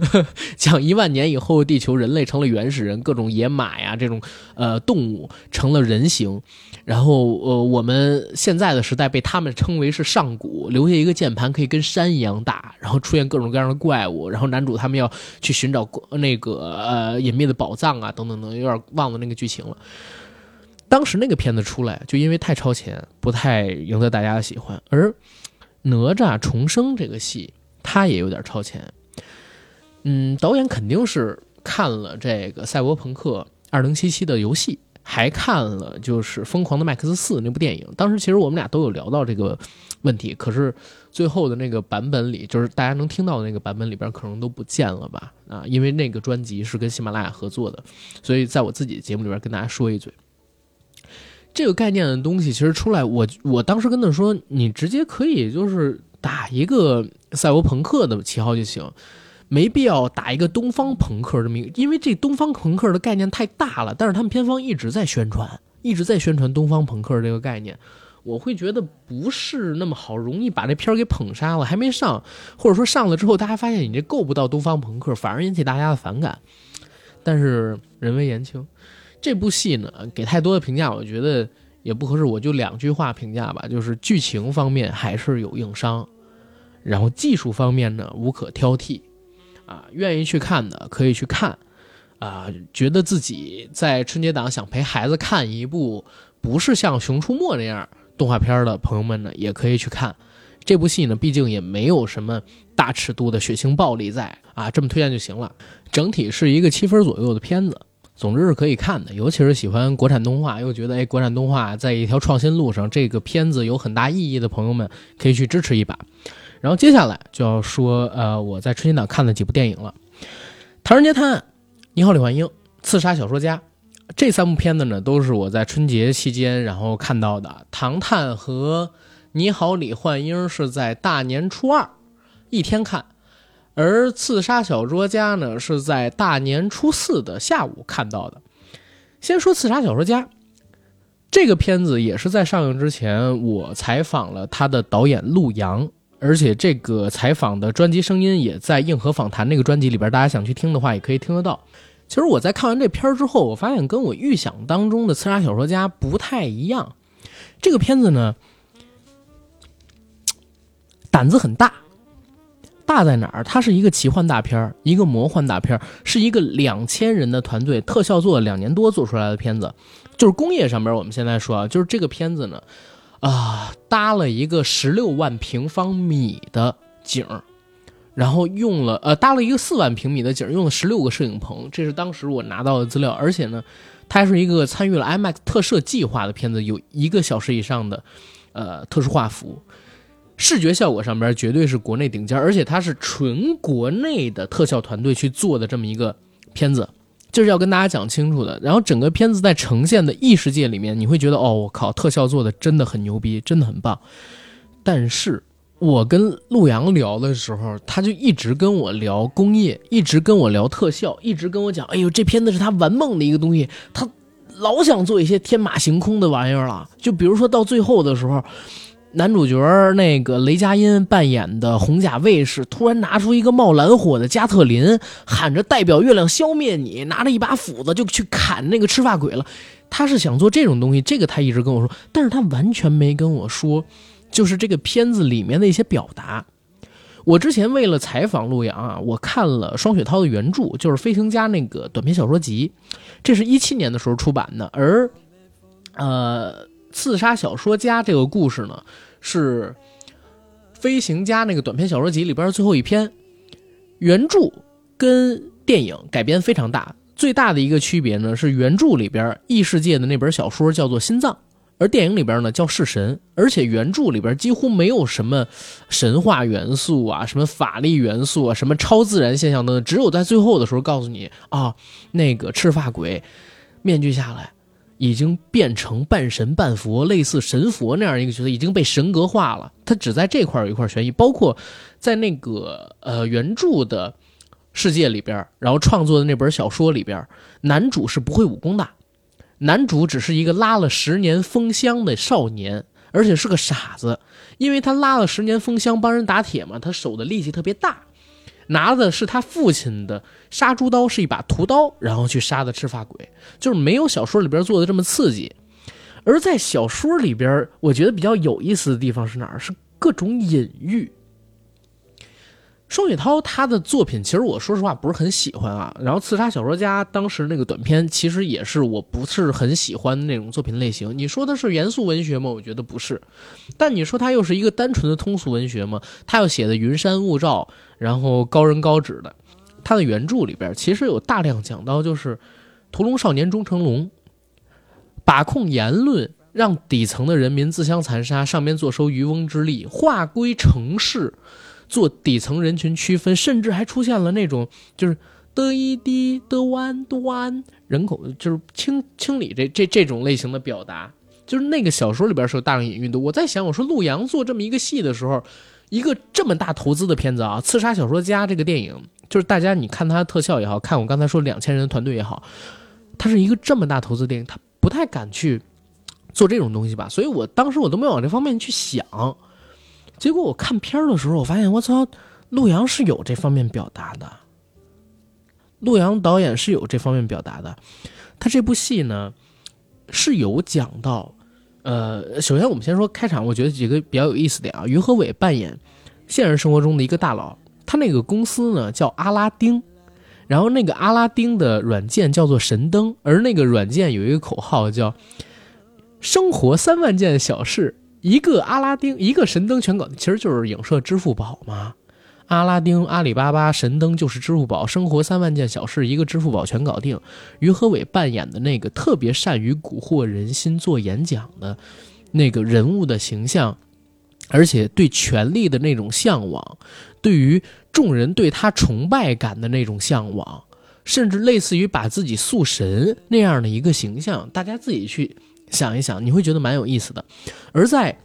讲一万年以后地球人类成了原始人，各种野马呀这种呃动物成了人形，然后呃我们现在的时代被他们称为是上古，留下一个键盘可以跟山一样大，然后出现各种各样的怪物，然后男主他们要去寻找那个呃隐秘的宝藏啊等等等，有点忘了那个剧情了。当时那个片子出来就因为太超前，不太赢得大家的喜欢，而。哪吒重生这个戏，他也有点超前。嗯，导演肯定是看了这个《赛博朋克2077》的游戏，还看了就是《疯狂的麦克斯4》那部电影。当时其实我们俩都有聊到这个问题，可是最后的那个版本里，就是大家能听到的那个版本里边，可能都不见了吧？啊，因为那个专辑是跟喜马拉雅合作的，所以在我自己的节目里边跟大家说一嘴。这个概念的东西其实出来，我我当时跟他说，你直接可以就是打一个赛博朋克的旗号就行，没必要打一个东方朋克这么一个，因为这东方朋克的概念太大了。但是他们片方一直在宣传，一直在宣传东方朋克这个概念，我会觉得不是那么好，容易把这片儿给捧杀了。还没上，或者说上了之后，大家发现你这够不到东方朋克，反而引起大家的反感。但是人微言轻。这部戏呢，给太多的评价，我觉得也不合适。我就两句话评价吧，就是剧情方面还是有硬伤，然后技术方面呢无可挑剔，啊，愿意去看的可以去看，啊，觉得自己在春节档想陪孩子看一部不是像《熊出没》那样动画片的朋友们呢，也可以去看这部戏呢。毕竟也没有什么大尺度的血腥暴力在啊，这么推荐就行了。整体是一个七分左右的片子。总之是可以看的，尤其是喜欢国产动画，又觉得哎，国产动画在一条创新路上，这个片子有很大意义的朋友们，可以去支持一把。然后接下来就要说，呃，我在春节档看的几部电影了，《唐人街探案》《你好，李焕英》《刺杀小说家》这三部片子呢，都是我在春节期间然后看到的，《唐探》和《你好，李焕英》是在大年初二一天看。而刺杀小说家呢，是在大年初四的下午看到的。先说刺杀小说家这个片子，也是在上映之前，我采访了他的导演陆阳，而且这个采访的专辑声音也在硬核访谈那个专辑里边，大家想去听的话，也可以听得到。其实我在看完这片儿之后，我发现跟我预想当中的刺杀小说家不太一样。这个片子呢，胆子很大，大在哪儿？它是一个奇幻大片儿，一个魔幻大片儿，是一个两千人的团队特效做了两年多做出来的片子。就是工业上边，我们现在说啊，就是这个片子呢，啊，搭了一个十六万平方米的景儿。然后用了呃搭了一个四万平米的景儿，用了十六个摄影棚，这是当时我拿到的资料。而且呢，它是一个参与了 IMAX 特摄计划的片子，有一个小时以上的呃特殊画幅，视觉效果上边绝对是国内顶尖。而且它是纯国内的特效团队去做的这么一个片子，这是要跟大家讲清楚的。然后整个片子在呈现的异世界里面，你会觉得哦，我靠，特效做的真的很牛逼，真的很棒。但是。我跟陆阳聊的时候，他就一直跟我聊工业，一直跟我聊特效，一直跟我讲：“哎呦，这片子是他玩梦的一个东西，他老想做一些天马行空的玩意儿了。”就比如说到最后的时候，男主角那个雷佳音扮演的红甲卫士突然拿出一个冒蓝火的加特林，喊着“代表月亮消灭你”，拿着一把斧子就去砍那个赤发鬼了。他是想做这种东西，这个他一直跟我说，但是他完全没跟我说。就是这个片子里面的一些表达。我之前为了采访陆阳啊，我看了双雪涛的原著，就是《飞行家》那个短篇小说集，这是一七年的时候出版的。而，呃，《刺杀小说家》这个故事呢，是《飞行家》那个短篇小说集里边最后一篇。原著跟电影改编非常大，最大的一个区别呢是原著里边异世界的那本小说叫做《心脏》。而电影里边呢叫弑神，而且原著里边几乎没有什么神。话元素啊，什么法力元素啊，什么超自然现象等，只有在最后的时候告诉你啊，那个赤发鬼面具下来，已经变成半神半佛，类似神佛那样一个角色，已经被神格化了。他只在这块有一块悬疑，包括在那个呃原著的世界里边，然后创作的那本小说里边，男主是不会武功的。男主只是一个拉了十年风箱的少年，而且是个傻子，因为他拉了十年风箱帮人打铁嘛，他手的力气特别大，拿的是他父亲的杀猪刀，是一把屠刀，然后去杀的赤发鬼，就是没有小说里边做的这么刺激。而在小说里边，我觉得比较有意思的地方是哪儿？是各种隐喻。双雪涛他的作品，其实我说实话不是很喜欢啊。然后《刺杀小说家》当时那个短片，其实也是我不是很喜欢那种作品类型。你说的是严肃文学吗？我觉得不是。但你说他又是一个单纯的通俗文学吗？他要写的云山雾罩，然后高人高指的。他的原著里边其实有大量讲到，就是屠龙少年钟成龙把控言论，让底层的人民自相残杀，上面坐收渔翁之利，划归城市。做底层人群区分，甚至还出现了那种就是的一滴的弯端人口，就是清清理这这这种类型的表达，就是那个小说里边是有大量隐喻的。我在想，我说陆阳做这么一个戏的时候，一个这么大投资的片子啊，《刺杀小说家》这个电影，就是大家你看它的特效也好看，我刚才说两千人的团队也好，它是一个这么大投资电影，他不太敢去做这种东西吧？所以我当时我都没往这方面去想。结果我看片儿的时候，我发现我操，陆阳是有这方面表达的。陆阳导演是有这方面表达的。他这部戏呢是有讲到，呃，首先我们先说开场，我觉得几个比较有意思点啊。于和伟扮演现实生活中的一个大佬，他那个公司呢叫阿拉丁，然后那个阿拉丁的软件叫做神灯，而那个软件有一个口号叫“生活三万件小事”。一个阿拉丁，一个神灯全搞定，其实就是影射支付宝嘛。阿拉丁、阿里巴巴、神灯就是支付宝，生活三万件小事，一个支付宝全搞定。于和伟扮演的那个特别善于蛊惑人心、做演讲的那个人物的形象，而且对权力的那种向往，对于众人对他崇拜感的那种向往，甚至类似于把自己塑神那样的一个形象，大家自己去。想一想，你会觉得蛮有意思的。而在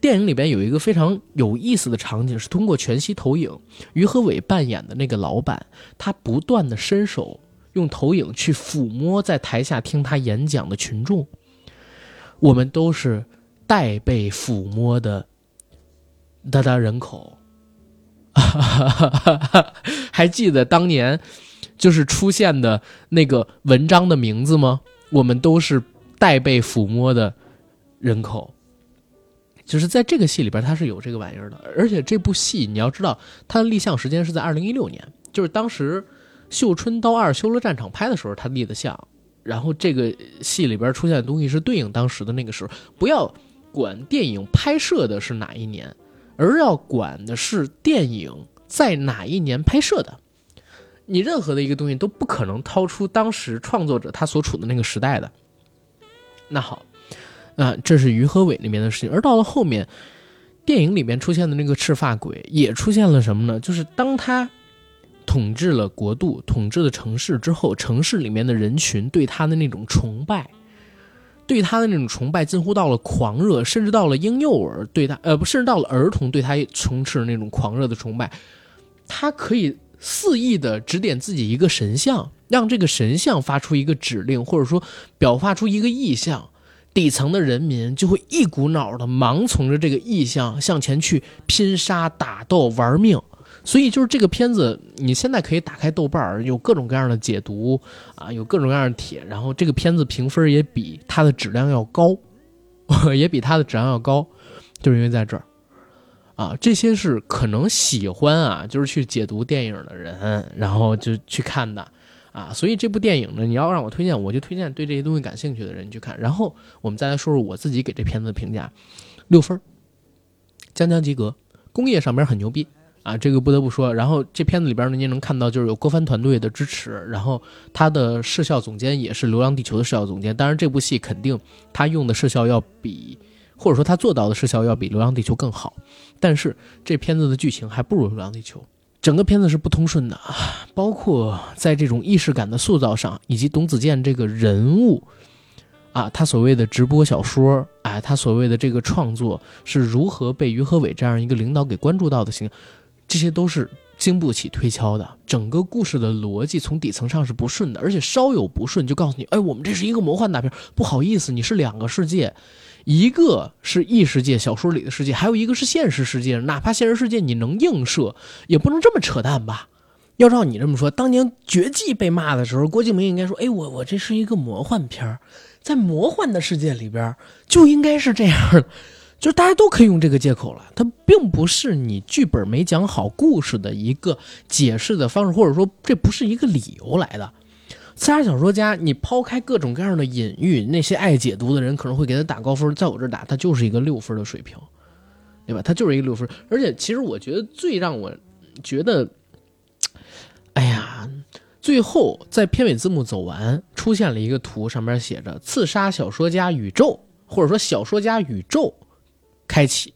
电影里边有一个非常有意思的场景，是通过全息投影，于和伟扮演的那个老板，他不断的伸手用投影去抚摸在台下听他演讲的群众。我们都是待被抚摸的哒哒人口。还记得当年就是出现的那个文章的名字吗？我们都是待被抚摸的人口。就是在这个戏里边，它是有这个玩意儿的。而且这部戏你要知道，它的立项时间是在二零一六年，就是当时《绣春刀二：修罗战场》拍的时候，他立的项。然后这个戏里边出现的东西是对应当时的那个时候。不要管电影拍摄的是哪一年，而要管的是电影在哪一年拍摄的。你任何的一个东西都不可能掏出当时创作者他所处的那个时代的。那好。啊，这是于和伟那边的事情，而到了后面，电影里面出现的那个赤发鬼也出现了什么呢？就是当他统治了国度、统治了城市之后，城市里面的人群对他的那种崇拜，对他的那种崇拜近乎到了狂热，甚至到了婴幼儿对他，呃，不，甚至到了儿童对他充斥那种狂热的崇拜，他可以肆意的指点自己一个神像，让这个神像发出一个指令，或者说表发出一个意向。底层的人民就会一股脑的盲从着这个意向向前去拼杀打斗玩命，所以就是这个片子，你现在可以打开豆瓣有各种各样的解读啊，有各种各样的帖，然后这个片子评分也比它的质量要高，也比它的质量要高，就是因为在这儿啊，这些是可能喜欢啊，就是去解读电影的人，然后就去看的。啊，所以这部电影呢，你要让我推荐，我就推荐对这些东西感兴趣的人去看。然后我们再来说说我自己给这片子的评价，六分，将将及格。工业上边很牛逼啊，这个不得不说。然后这片子里边呢，您能看到就是有郭帆团队的支持，然后他的视效总监也是《流浪地球》的视效总监。当然，这部戏肯定他用的视效要比，或者说他做到的视效要比《流浪地球》更好。但是这片子的剧情还不如《流浪地球》。整个片子是不通顺的，包括在这种意识感的塑造上，以及董子健这个人物，啊，他所谓的直播小说，哎，他所谓的这个创作是如何被于和伟这样一个领导给关注到的，行，这些都是经不起推敲的。整个故事的逻辑从底层上是不顺的，而且稍有不顺就告诉你，哎，我们这是一个魔幻大片，不好意思，你是两个世界。一个是异世界小说里的世界，还有一个是现实世界。哪怕现实世界你能映射，也不能这么扯淡吧？要照你这么说，当年《绝技》被骂的时候，郭敬明应该说：“哎，我我这是一个魔幻片在魔幻的世界里边就应该是这样，就大家都可以用这个借口了。它并不是你剧本没讲好故事的一个解释的方式，或者说这不是一个理由来的。”刺杀小说家，你抛开各种各样的隐喻，那些爱解读的人可能会给他打高分，在我这儿打，他就是一个六分的水平，对吧？他就是一个六分。而且，其实我觉得最让我觉得，哎呀，最后在片尾字幕走完，出现了一个图，上面写着“刺杀小说家宇宙”或者说“小说家宇宙”开启。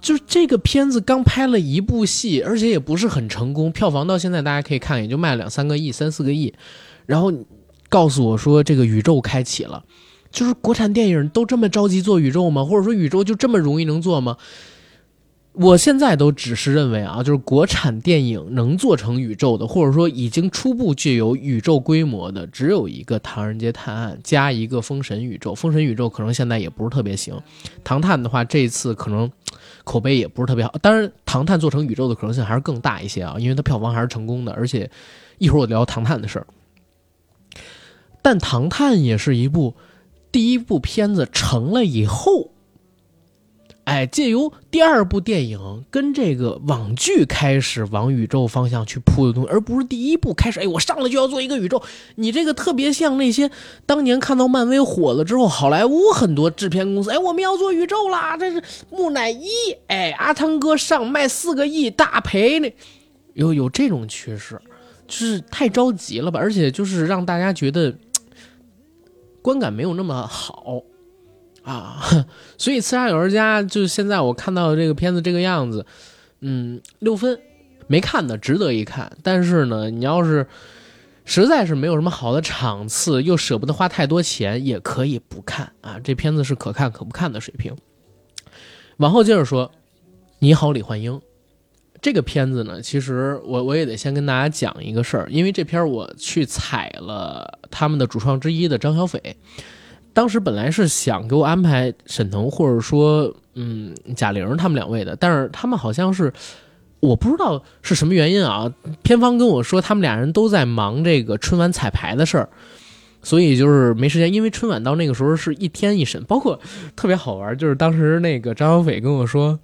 就是这个片子刚拍了一部戏，而且也不是很成功，票房到现在大家可以看，也就卖了两三个亿、三四个亿。然后告诉我说这个宇宙开启了，就是国产电影都这么着急做宇宙吗？或者说宇宙就这么容易能做吗？我现在都只是认为啊，就是国产电影能做成宇宙的，或者说已经初步具有宇宙规模的，只有一个《唐人街探案》加一个《封神宇宙》。《封神宇宙》可能现在也不是特别行，《唐探》的话这一次可能口碑也不是特别好。当然，《唐探》做成宇宙的可能性还是更大一些啊，因为它票房还是成功的。而且一会儿我聊《唐探》的事儿。但《唐探》也是一部第一部片子成了以后，哎，借由第二部电影跟这个网剧开始往宇宙方向去铺的东西，而不是第一部开始，哎，我上来就要做一个宇宙。你这个特别像那些当年看到漫威火了之后，好莱坞很多制片公司，哎，我们要做宇宙啦，这是木乃伊，哎，阿汤哥上卖四个亿大赔那，有有这种趋势，就是太着急了吧，而且就是让大家觉得。观感没有那么好，啊，所以《刺杀小说家》就现在我看到的这个片子这个样子，嗯，六分，没看的值得一看。但是呢，你要是实在是没有什么好的场次，又舍不得花太多钱，也可以不看啊。这片子是可看可不看的水平。往后接着说，《你好，李焕英》。这个片子呢，其实我我也得先跟大家讲一个事儿，因为这片我去采了他们的主创之一的张小斐，当时本来是想给我安排沈腾或者说嗯贾玲他们两位的，但是他们好像是我不知道是什么原因啊，片方跟我说他们俩人都在忙这个春晚彩排的事儿，所以就是没时间。因为春晚到那个时候是一天一审，包括特别好玩，就是当时那个张小斐跟我说：“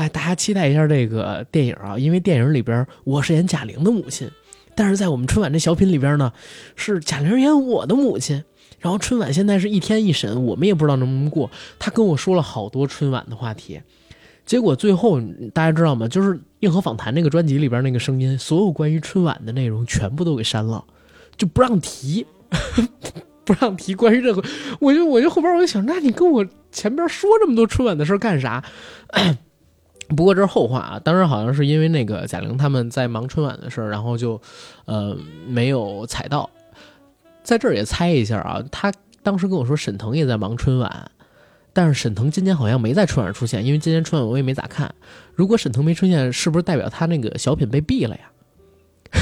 哎，大家期待一下这个电影啊，因为电影里边我是演贾玲的母亲，但是在我们春晚这小品里边呢，是贾玲演我的母亲。”然后春晚现在是一天一审，我们也不知道能不能过。他跟我说了好多春晚的话题，结果最后大家知道吗？就是《硬核访谈》那个专辑里边那个声音，所有关于春晚的内容全部都给删了，就不让提，不让提关于任何。我就我就后边我就想，那你跟我前边说这么多春晚的事干啥？不过这是后话啊。当时好像是因为那个贾玲他们在忙春晚的事儿，然后就呃没有踩到。在这儿也猜一下啊，他当时跟我说沈腾也在忙春晚，但是沈腾今年好像没在春晚出现，因为今年春晚我也没咋看。如果沈腾没出现，是不是代表他那个小品被毙了呀？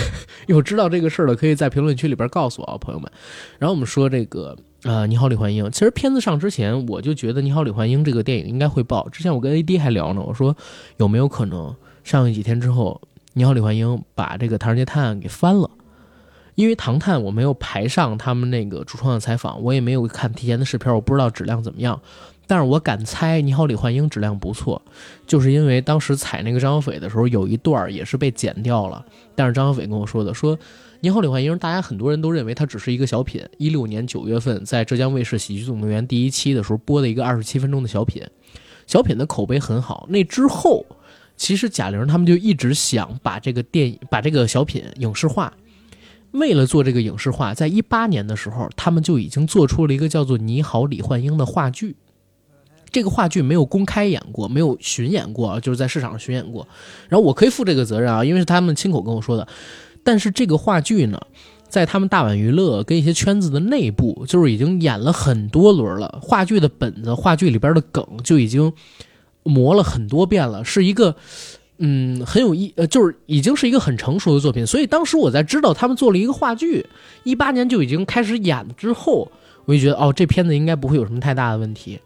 有知道这个事儿的，可以在评论区里边告诉我啊，朋友们。然后我们说这个呃，你好，李焕英。其实片子上之前，我就觉得你好，李焕英这个电影应该会爆。之前我跟 AD 还聊呢，我说有没有可能上映几天之后，你好，李焕英把这个《唐人街探案》给翻了。因为《唐探》我没有排上他们那个主创的采访，我也没有看提前的视频，我不知道质量怎么样。但是我敢猜，《你好，李焕英》质量不错，就是因为当时采那个张小斐的时候，有一段也是被剪掉了。但是张小斐跟我说的，说《你好，李焕英》，大家很多人都认为它只是一个小品。一六年九月份在浙江卫视《喜剧总动员》第一期的时候播的一个二十七分钟的小品，小品的口碑很好。那之后，其实贾玲他们就一直想把这个电影、把这个小品影视化。为了做这个影视化，在一八年的时候，他们就已经做出了一个叫做《你好，李焕英》的话剧。这个话剧没有公开演过，没有巡演过，就是在市场上巡演过。然后我可以负这个责任啊，因为是他们亲口跟我说的。但是这个话剧呢，在他们大碗娱乐跟一些圈子的内部，就是已经演了很多轮了。话剧的本子、话剧里边的梗就已经磨了很多遍了，是一个。嗯，很有意，呃，就是已经是一个很成熟的作品，所以当时我在知道他们做了一个话剧，一八年就已经开始演了之后，我就觉得哦，这片子应该不会有什么太大的问题。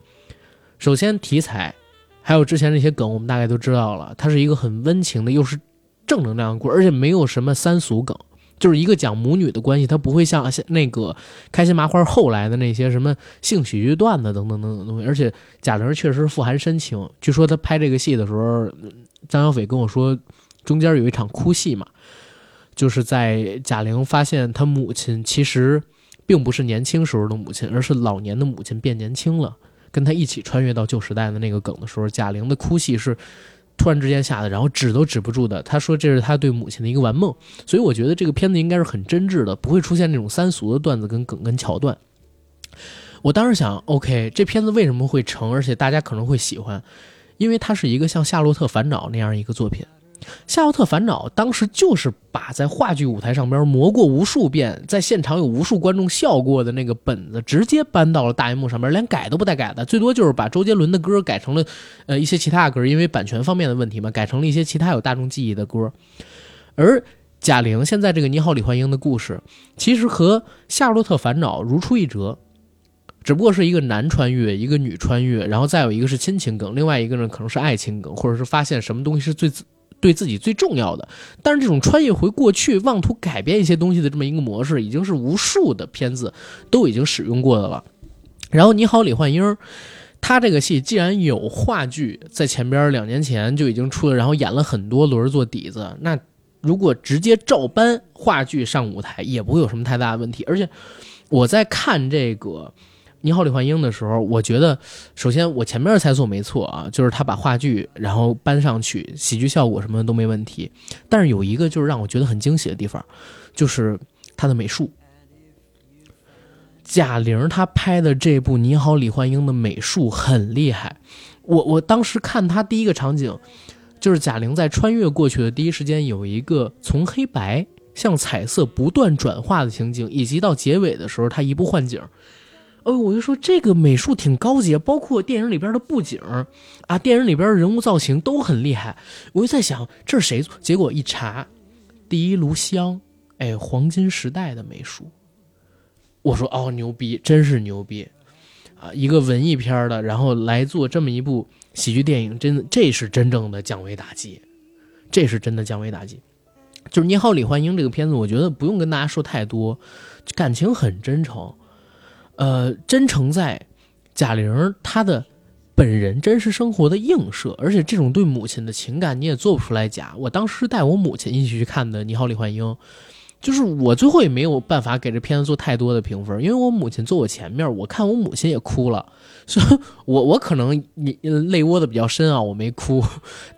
首先题材，还有之前那些梗，我们大概都知道了，它是一个很温情的，又是正能量的故事，而且没有什么三俗梗。就是一个讲母女的关系，它不会像像那个开心麻花后来的那些什么性喜剧段子等等等等东西。而且贾玲确实富含深情，据说她拍这个戏的时候，张小斐跟我说，中间有一场哭戏嘛，就是在贾玲发现她母亲其实并不是年轻时候的母亲，而是老年的母亲变年轻了，跟她一起穿越到旧时代的那个梗的时候，贾玲的哭戏是。突然之间吓的，然后止都止不住的。他说这是他对母亲的一个玩梦，所以我觉得这个片子应该是很真挚的，不会出现那种三俗的段子跟梗跟桥段。我当时想，OK，这片子为什么会成，而且大家可能会喜欢，因为它是一个像《夏洛特烦恼》那样一个作品。《夏洛特烦恼》当时就是把在话剧舞台上边磨过无数遍，在现场有无数观众笑过的那个本子，直接搬到了大荧幕上边，连改都不带改的，最多就是把周杰伦的歌改成了，呃，一些其他的歌，因为版权方面的问题嘛，改成了一些其他有大众记忆的歌。而贾玲现在这个《你好，李焕英》的故事，其实和《夏洛特烦恼》如出一辙，只不过是一个男穿越，一个女穿越，然后再有一个是亲情梗，另外一个呢可能是爱情梗，或者是发现什么东西是最自。对自己最重要的，但是这种穿越回过去、妄图改变一些东西的这么一个模式，已经是无数的片子都已经使用过的了。然后，你好，李焕英，他这个戏既然有话剧在前边两年前就已经出了，然后演了很多轮做底子，那如果直接照搬话剧上舞台，也不会有什么太大的问题。而且，我在看这个。你好，李焕英的时候，我觉得，首先我前面的猜测没错啊，就是他把话剧然后搬上去，喜剧效果什么的都没问题。但是有一个就是让我觉得很惊喜的地方，就是他的美术。贾玲她拍的这部《你好，李焕英》的美术很厉害。我我当时看他第一个场景，就是贾玲在穿越过去的第一时间，有一个从黑白向彩色不断转化的情景，以及到结尾的时候，他一步换景。哦，我就说这个美术挺高级，包括电影里边的布景啊，电影里边人物造型都很厉害。我就在想这是谁？结果一查，第一炉香，哎，黄金时代的美术。我说哦，牛逼，真是牛逼啊！一个文艺片的，然后来做这么一部喜剧电影，真的这是真正的降维打击，这是真的降维打击。就是《你好，李焕英》这个片子，我觉得不用跟大家说太多，感情很真诚，呃，真诚在贾玲她的本人真实生活的映射，而且这种对母亲的情感你也做不出来假。我当时带我母亲一起去看的《你好，李焕英》。就是我最后也没有办法给这片子做太多的评分，因为我母亲坐我前面，我看我母亲也哭了，所以我我可能泪窝的比较深啊，我没哭，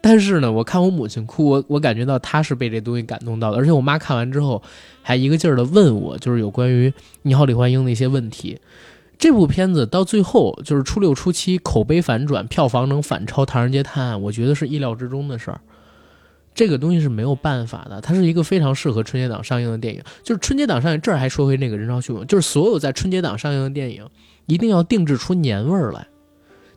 但是呢，我看我母亲哭，我我感觉到她是被这东西感动到的，而且我妈看完之后还一个劲儿的问我，就是有关于《你好，李焕英》的一些问题。这部片子到最后就是初六初七口碑反转，票房能反超《唐人街探案》，我觉得是意料之中的事儿。这个东西是没有办法的，它是一个非常适合春节档上映的电影。就是春节档上映，这儿还说回那个人潮汹涌，就是所有在春节档上映的电影，一定要定制出年味儿来。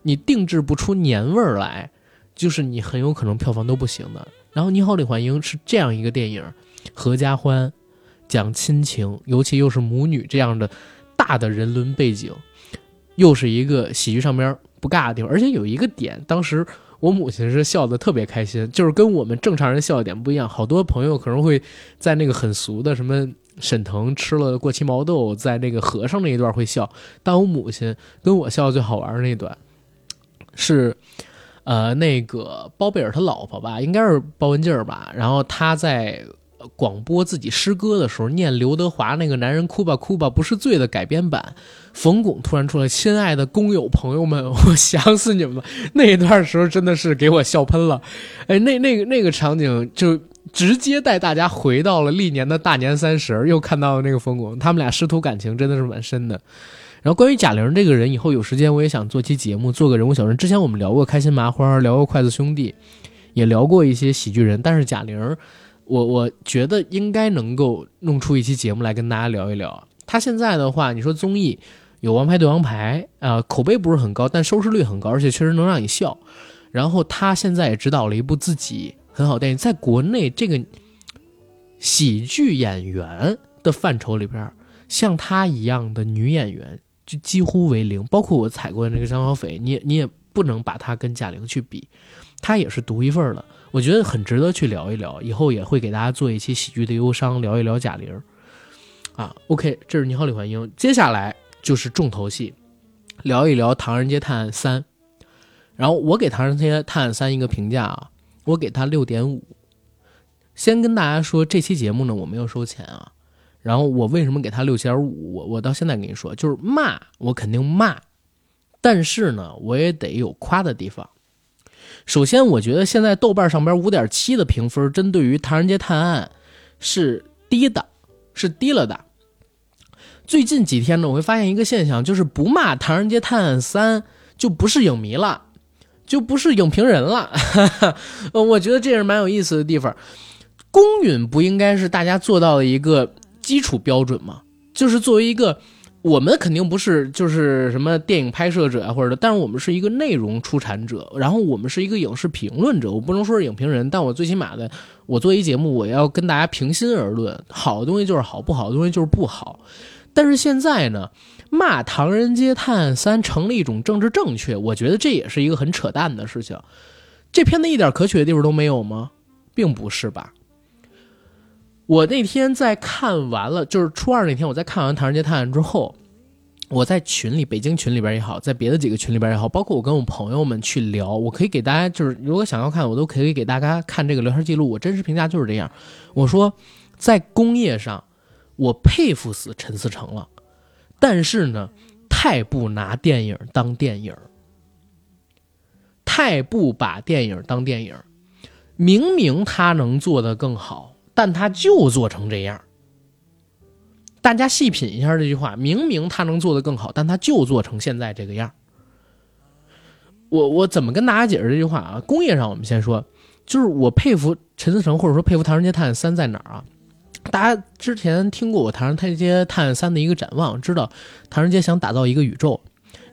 你定制不出年味儿来，就是你很有可能票房都不行的。然后《你好，李焕英》是这样一个电影，合家欢，讲亲情，尤其又是母女这样的大的人伦背景，又是一个喜剧上边不尬的地方，而且有一个点，当时。我母亲是笑得特别开心，就是跟我们正常人笑点不一样。好多朋友可能会在那个很俗的什么沈腾吃了过期毛豆，在那个和尚那一段会笑，但我母亲跟我笑最好玩的那段，是，呃，那个包贝尔他老婆吧，应该是包文婧吧，然后他在。广播自己诗歌的时候，念刘德华那个“男人哭吧哭吧不是罪”的改编版，冯巩突然出来：“亲爱的工友朋友们，我想死你们了。”那一段时候真的是给我笑喷了。哎，那那个那个场景就直接带大家回到了历年的大年三十，又看到了那个冯巩，他们俩师徒感情真的是蛮深的。然后关于贾玲这个人，以后有时间我也想做期节目，做个人物小人。之前我们聊过开心麻花，聊过筷子兄弟，也聊过一些喜剧人，但是贾玲。我我觉得应该能够弄出一期节目来跟大家聊一聊。他现在的话，你说综艺有《王牌对王牌》啊，口碑不是很高，但收视率很高，而且确实能让你笑。然后他现在也指导了一部自己很好电影，在国内这个喜剧演员的范畴里边，像他一样的女演员就几乎为零。包括我踩过的那个张小斐，你你也不能把她跟贾玲去比，她也是独一份的。我觉得很值得去聊一聊，以后也会给大家做一期喜剧的忧伤，聊一聊贾玲。啊，OK，这是你好，李焕英。接下来就是重头戏，聊一聊《唐人街探案三》。然后我给《唐人街探案三》一个评价啊，我给他六点五。先跟大家说，这期节目呢我没有收钱啊。然后我为什么给他六点五？我我到现在跟你说，就是骂我肯定骂，但是呢我也得有夸的地方。首先，我觉得现在豆瓣上边五点七的评分，针对于《唐人街探案》是低的，是低了的。最近几天呢，我会发现一个现象，就是不骂《唐人街探案三》就不是影迷了，就不是影评人了。哈 哈我觉得这是蛮有意思的地方。公允不应该是大家做到的一个基础标准吗？就是作为一个。我们肯定不是就是什么电影拍摄者啊，或者，但是我们是一个内容出产者，然后我们是一个影视评论者。我不能说是影评人，但我最起码的，我做一节目，我要跟大家平心而论，好的东西就是好，不好的东西就是不好。但是现在呢，骂《唐人街探案三》成了一种政治正确，我觉得这也是一个很扯淡的事情。这片子一点可取的地方都没有吗？并不是吧。我那天在看完了，就是初二那天，我在看完《唐人街探案》之后，我在群里，北京群里边也好，在别的几个群里边也好，包括我跟我朋友们去聊，我可以给大家，就是如果想要看，我都可以给大家看这个聊天记录。我真实评价就是这样，我说，在工业上，我佩服死陈思诚了，但是呢，太不拿电影当电影，太不把电影当电影，明明他能做得更好。但他就做成这样，大家细品一下这句话，明明他能做的更好，但他就做成现在这个样。我我怎么跟大家解释这句话啊？工业上，我们先说，就是我佩服陈思诚，或者说佩服《唐人街探案三》在哪儿啊？大家之前听过我《唐人街探案三》的一个展望，知道《唐人街》想打造一个宇宙，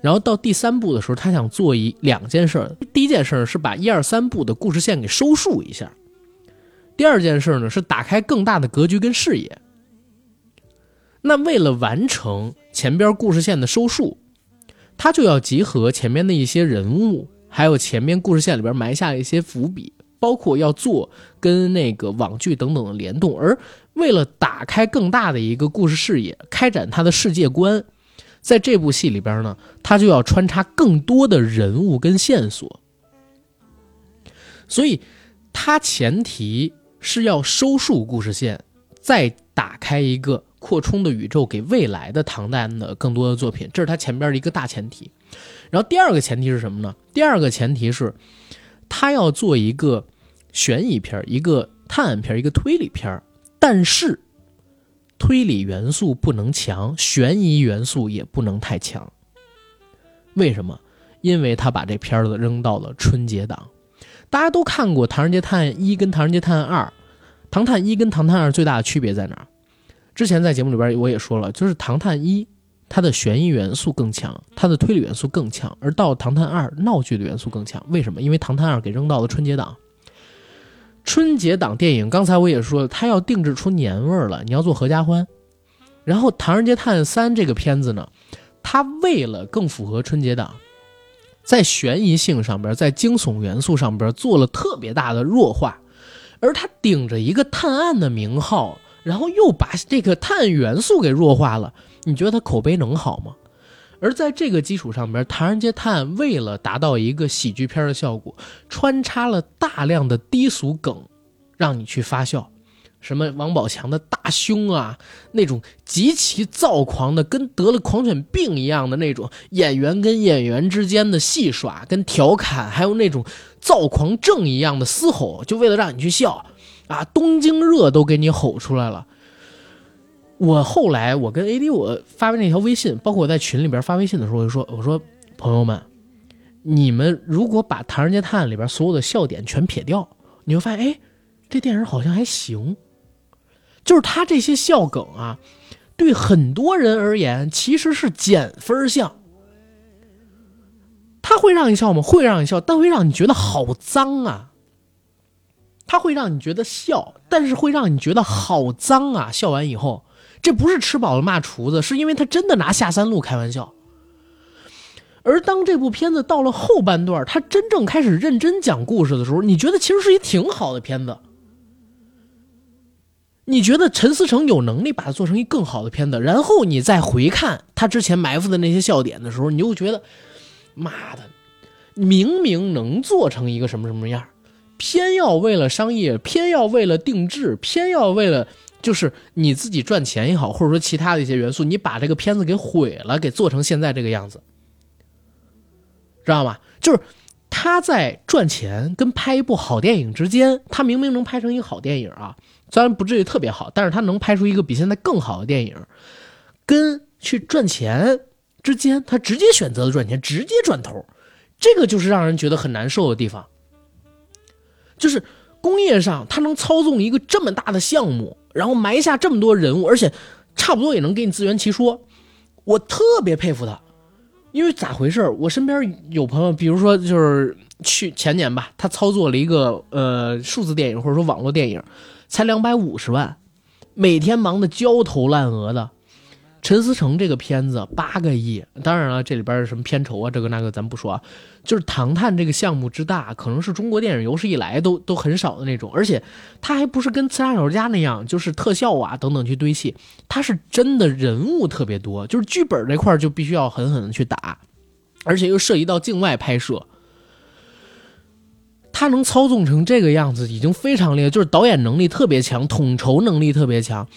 然后到第三部的时候，他想做一两件事。第一件事是把一二三部的故事线给收束一下。第二件事呢是打开更大的格局跟视野。那为了完成前边故事线的收束，他就要集合前面的一些人物，还有前面故事线里边埋下一些伏笔，包括要做跟那个网剧等等的联动。而为了打开更大的一个故事视野，开展他的世界观，在这部戏里边呢，他就要穿插更多的人物跟线索。所以，他前提是要收束故事线，再打开一个扩充的宇宙给未来的唐代的更多的作品，这是他前边的一个大前提。然后第二个前提是什么呢？第二个前提是，他要做一个悬疑片、一个探案片、一个推理片，但是推理元素不能强，悬疑元素也不能太强。为什么？因为他把这片子扔到了春节档。大家都看过《唐人街探案一》跟《唐人街探案二》，《唐探一》跟《唐探二》最大的区别在哪儿？之前在节目里边我也说了，就是《唐探一》它的悬疑元素更强，它的推理元素更强，而到《唐探二》闹剧的元素更强。为什么？因为《唐探二》给扔到了春节档。春节档电影，刚才我也说了，它要定制出年味儿了，你要做合家欢。然后《唐人街探案三》这个片子呢，它为了更符合春节档。在悬疑性上边，在惊悚元素上边做了特别大的弱化，而他顶着一个探案的名号，然后又把这个探案元素给弱化了，你觉得他口碑能好吗？而在这个基础上边，《唐人街探案》为了达到一个喜剧片的效果，穿插了大量的低俗梗，让你去发笑。什么王宝强的大胸啊，那种极其躁狂的，跟得了狂犬病一样的那种演员跟演员之间的戏耍跟调侃，还有那种躁狂症一样的嘶吼，就为了让你去笑，啊，东京热都给你吼出来了。我后来我跟 AD 我发那条微信，包括我在群里边发微信的时候，我就说我说朋友们，你们如果把《唐人街探案》里边所有的笑点全撇掉，你会发现，哎，这电影好像还行。就是他这些笑梗啊，对很多人而言其实是减分项。他会让你笑吗？会让你笑，但会让你觉得好脏啊。他会让你觉得笑，但是会让你觉得好脏啊。笑完以后，这不是吃饱了骂厨子，是因为他真的拿下三路开玩笑。而当这部片子到了后半段，他真正开始认真讲故事的时候，你觉得其实是一挺好的片子。你觉得陈思诚有能力把它做成一更好的片子，然后你再回看他之前埋伏的那些笑点的时候，你就觉得，妈的，明明能做成一个什么什么样，偏要为了商业，偏要为了定制，偏要为了就是你自己赚钱也好，或者说其他的一些元素，你把这个片子给毁了，给做成现在这个样子，知道吗？就是他在赚钱跟拍一部好电影之间，他明明能拍成一个好电影啊。虽然不至于特别好，但是他能拍出一个比现在更好的电影，跟去赚钱之间，他直接选择了赚钱，直接转头，这个就是让人觉得很难受的地方。就是工业上，他能操纵一个这么大的项目，然后埋下这么多人物，而且差不多也能给你自圆其说，我特别佩服他。因为咋回事？我身边有朋友，比如说就是去前年吧，他操作了一个呃数字电影或者说网络电影。才两百五十万，每天忙得焦头烂额的。陈思诚这个片子八个亿，当然了，这里边什么片酬啊，这个那个咱不说啊。就是《唐探》这个项目之大，可能是中国电影有史以来都都很少的那种。而且，他还不是跟《刺杀小说家》那样，就是特效啊等等去堆砌，他是真的人物特别多，就是剧本这块就必须要狠狠的去打，而且又涉及到境外拍摄。他能操纵成这个样子，已经非常厉害，就是导演能力特别强，统筹能力特别强。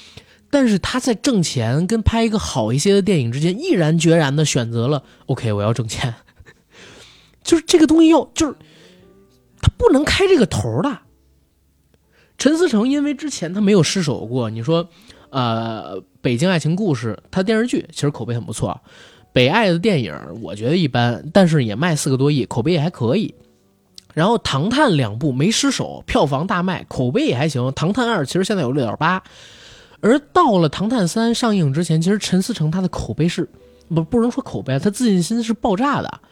但是他在挣钱跟拍一个好一些的电影之间，毅然决然的选择了 OK，我要挣钱。就是这个东西要，就是他不能开这个头的。陈思诚因为之前他没有失手过，你说，呃，《北京爱情故事》他电视剧其实口碑很不错，《北爱》的电影我觉得一般，但是也卖四个多亿，口碑也还可以。然后《唐探》两部没失手，票房大卖，口碑也还行。《唐探二》其实现在有六点八，而到了《唐探三》上映之前，其实陈思诚他的口碑是不不能说口碑，他自信心是爆炸的。《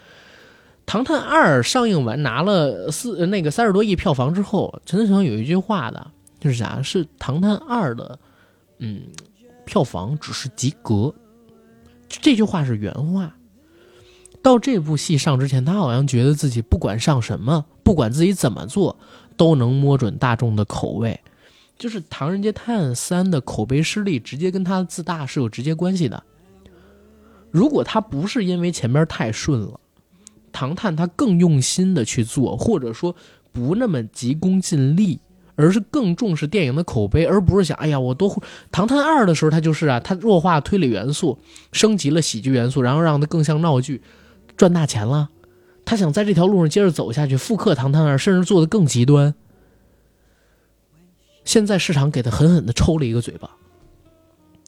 唐探二》上映完拿了四那个三十多亿票房之后，陈思诚有一句话的，就是啥？是《唐探二》的，嗯，票房只是及格，这句话是原话。到这部戏上之前，他好像觉得自己不管上什么，不管自己怎么做，都能摸准大众的口味。就是《唐人街探案三》的口碑失利，直接跟他自大是有直接关系的。如果他不是因为前面太顺了，唐探他更用心的去做，或者说不那么急功近利，而是更重视电影的口碑，而不是想，哎呀，我多《唐探二》的时候，他就是啊，他弱化推理元素，升级了喜剧元素，然后让它更像闹剧，赚大钱了。他想在这条路上接着走下去，复刻《唐探二》，甚至做的更极端。现在市场给他狠狠的抽了一个嘴巴，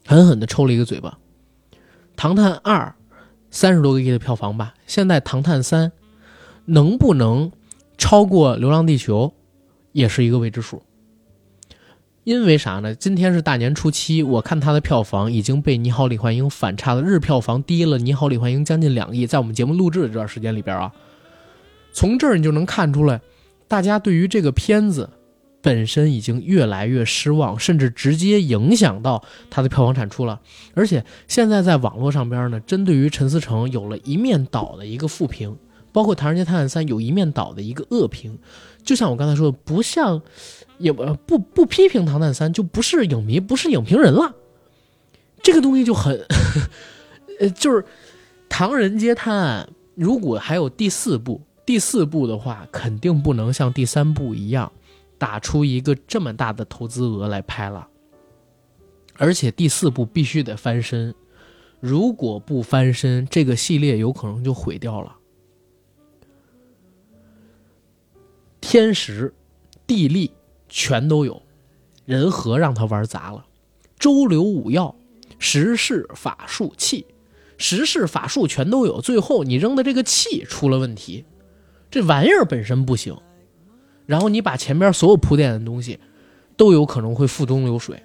狠狠的抽了一个嘴巴。《唐探二》三十多个亿的票房吧，现在《唐探三》能不能超过《流浪地球》，也是一个未知数。因为啥呢？今天是大年初七，我看它的票房已经被《你好，李焕英》反差的日票房低了，《你好，李焕英》将近两亿。在我们节目录制的这段时间里边啊，从这儿你就能看出来，大家对于这个片子。本身已经越来越失望，甚至直接影响到它的票房产出了。而且现在在网络上边呢，针对于陈思诚有了一面倒的一个负评，包括《唐人街探案三》有一面倒的一个恶评。就像我刚才说的，不像也不不不批评《唐探三》，就不是影迷，不是影评人了。这个东西就很，呃，就是《唐人街探案》如果还有第四部，第四部的话，肯定不能像第三部一样。打出一个这么大的投资额来拍了，而且第四部必须得翻身，如果不翻身，这个系列有可能就毁掉了。天时、地利全都有，人和让他玩砸了。周流五要，时势、法术、气，时势、法术全都有，最后你扔的这个气出了问题，这玩意儿本身不行。然后你把前边所有铺垫的东西，都有可能会付东流水。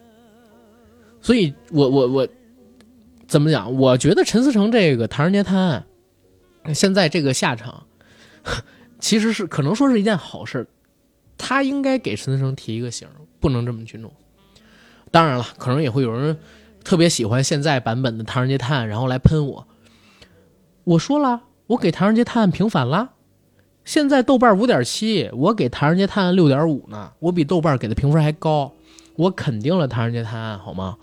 所以，我我我怎么讲？我觉得陈思诚这个《唐人街探案》现在这个下场，其实是可能说是一件好事。他应该给陈思诚提一个醒，不能这么去弄。当然了，可能也会有人特别喜欢现在版本的《唐人街探案》，然后来喷我。我说了，我给《唐人街探案》平反了。现在豆瓣五点七，我给《唐人街探案》六点五呢，我比豆瓣给的评分还高，我肯定了《唐人街探案》，好吗？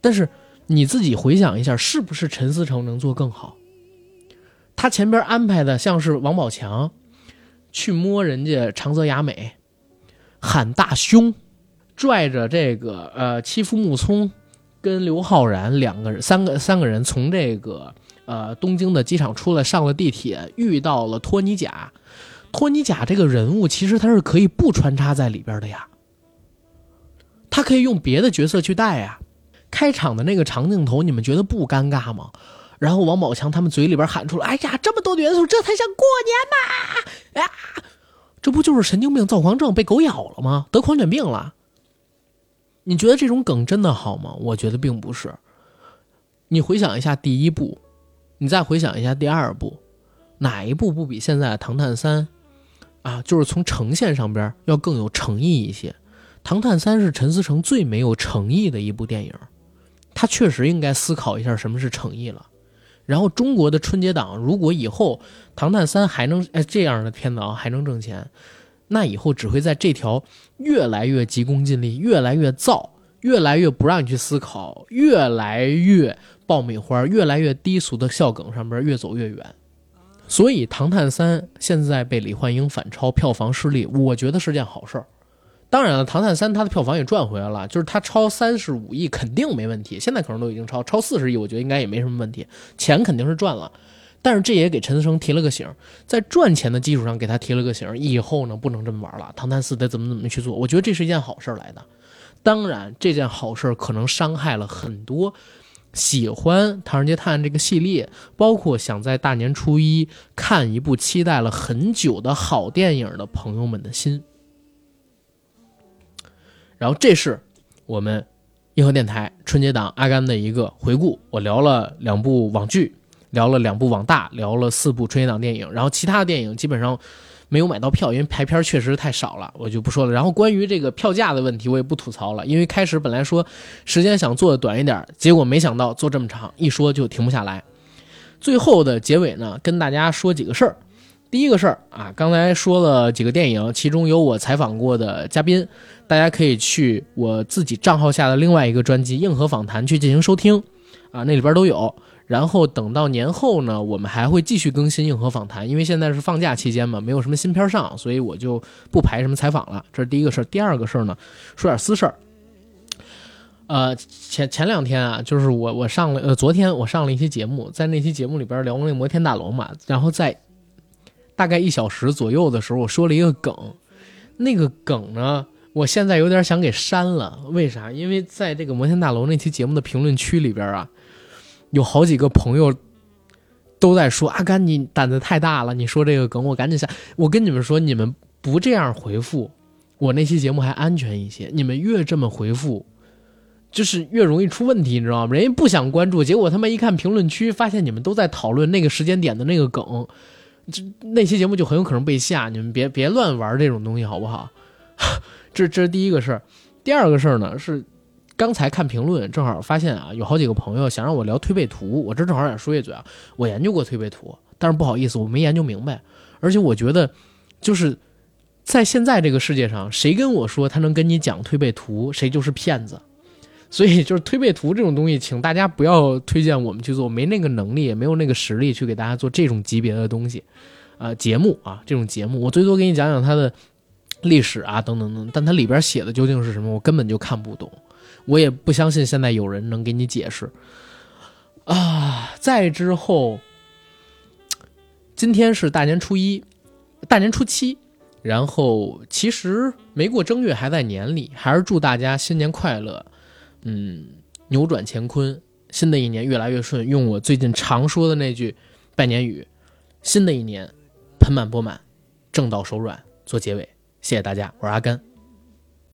但是你自己回想一下，是不是陈思诚能做更好？他前边安排的像是王宝强去摸人家长泽雅美，喊大凶，拽着这个呃欺负木聪跟刘昊然两个人，三个三个人从这个。呃，东京的机场出来，上了地铁，遇到了托尼贾。托尼贾这个人物，其实他是可以不穿插在里边的呀。他可以用别的角色去带呀。开场的那个长镜头，你们觉得不尴尬吗？然后王宝强他们嘴里边喊出了：“哎呀，这么多元素，这才像过年嘛！”啊，这不就是神经病躁狂症被狗咬了吗？得狂犬病了？你觉得这种梗真的好吗？我觉得并不是。你回想一下第一部。你再回想一下第二部，哪一部不比现在的《唐探三》啊？就是从呈现上边要更有诚意一些。《唐探三》是陈思诚最没有诚意的一部电影，他确实应该思考一下什么是诚意了。然后中国的春节档，如果以后《唐探三》还能哎这样的片子啊还能挣钱，那以后只会在这条越来越急功近利、越来越燥、越来越不让你去思考、越来越。爆米花越来越低俗的笑梗上边越走越远，所以《唐探三》现在被李焕英反超，票房失利，我觉得是件好事儿。当然了，《唐探三》它的票房也赚回来了，就是它超三十五亿肯定没问题，现在可能都已经超超四十亿，我觉得应该也没什么问题，钱肯定是赚了。但是这也给陈思诚提了个醒，在赚钱的基础上给他提了个醒，以后呢不能这么玩了，《唐探四》得怎么怎么去做，我觉得这是一件好事儿来的。当然，这件好事儿可能伤害了很多。喜欢《唐人街探案》这个系列，包括想在大年初一看一部期待了很久的好电影的朋友们的心。然后，这是我们硬核电台春节档阿甘的一个回顾。我聊了两部网剧，聊了两部网大，聊了四部春节档电影，然后其他的电影基本上。没有买到票，因为排片确实太少了，我就不说了。然后关于这个票价的问题，我也不吐槽了，因为开始本来说时间想做的短一点，结果没想到做这么长，一说就停不下来。最后的结尾呢，跟大家说几个事儿。第一个事儿啊，刚才说了几个电影，其中有我采访过的嘉宾，大家可以去我自己账号下的另外一个专辑《硬核访谈》去进行收听，啊，那里边都有。然后等到年后呢，我们还会继续更新《硬核访谈》，因为现在是放假期间嘛，没有什么新片上，所以我就不排什么采访了。这是第一个事儿。第二个事儿呢，说点私事儿。呃，前前两天啊，就是我我上了呃，昨天我上了一期节目，在那期节目里边聊那个摩天大楼嘛，然后在大概一小时左右的时候，我说了一个梗，那个梗呢，我现在有点想给删了。为啥？因为在这个摩天大楼那期节目的评论区里边啊。有好几个朋友都在说：“阿甘，你胆子太大了！你说这个梗，我赶紧下。我跟你们说，你们不这样回复，我那期节目还安全一些。你们越这么回复，就是越容易出问题，你知道吗？人家不想关注，结果他妈一看评论区，发现你们都在讨论那个时间点的那个梗，这那期节目就很有可能被下。你们别别乱玩这种东西，好不好？这这是第一个事儿。第二个事儿呢是。”刚才看评论，正好发现啊，有好几个朋友想让我聊推背图，我这正好想说一嘴啊，我研究过推背图，但是不好意思，我没研究明白，而且我觉得，就是在现在这个世界上，谁跟我说他能跟你讲推背图，谁就是骗子。所以就是推背图这种东西，请大家不要推荐我们去做，没那个能力，也没有那个实力去给大家做这种级别的东西，啊，节目啊，这种节目，我最多给你讲讲它的历史啊，等等等，但它里边写的究竟是什么，我根本就看不懂。我也不相信现在有人能给你解释啊！再之后，今天是大年初一，大年初七，然后其实没过正月，还在年里，还是祝大家新年快乐，嗯，扭转乾坤，新的一年越来越顺。用我最近常说的那句拜年语：新的一年盆满钵满，挣到手软。做结尾，谢谢大家，我是阿甘。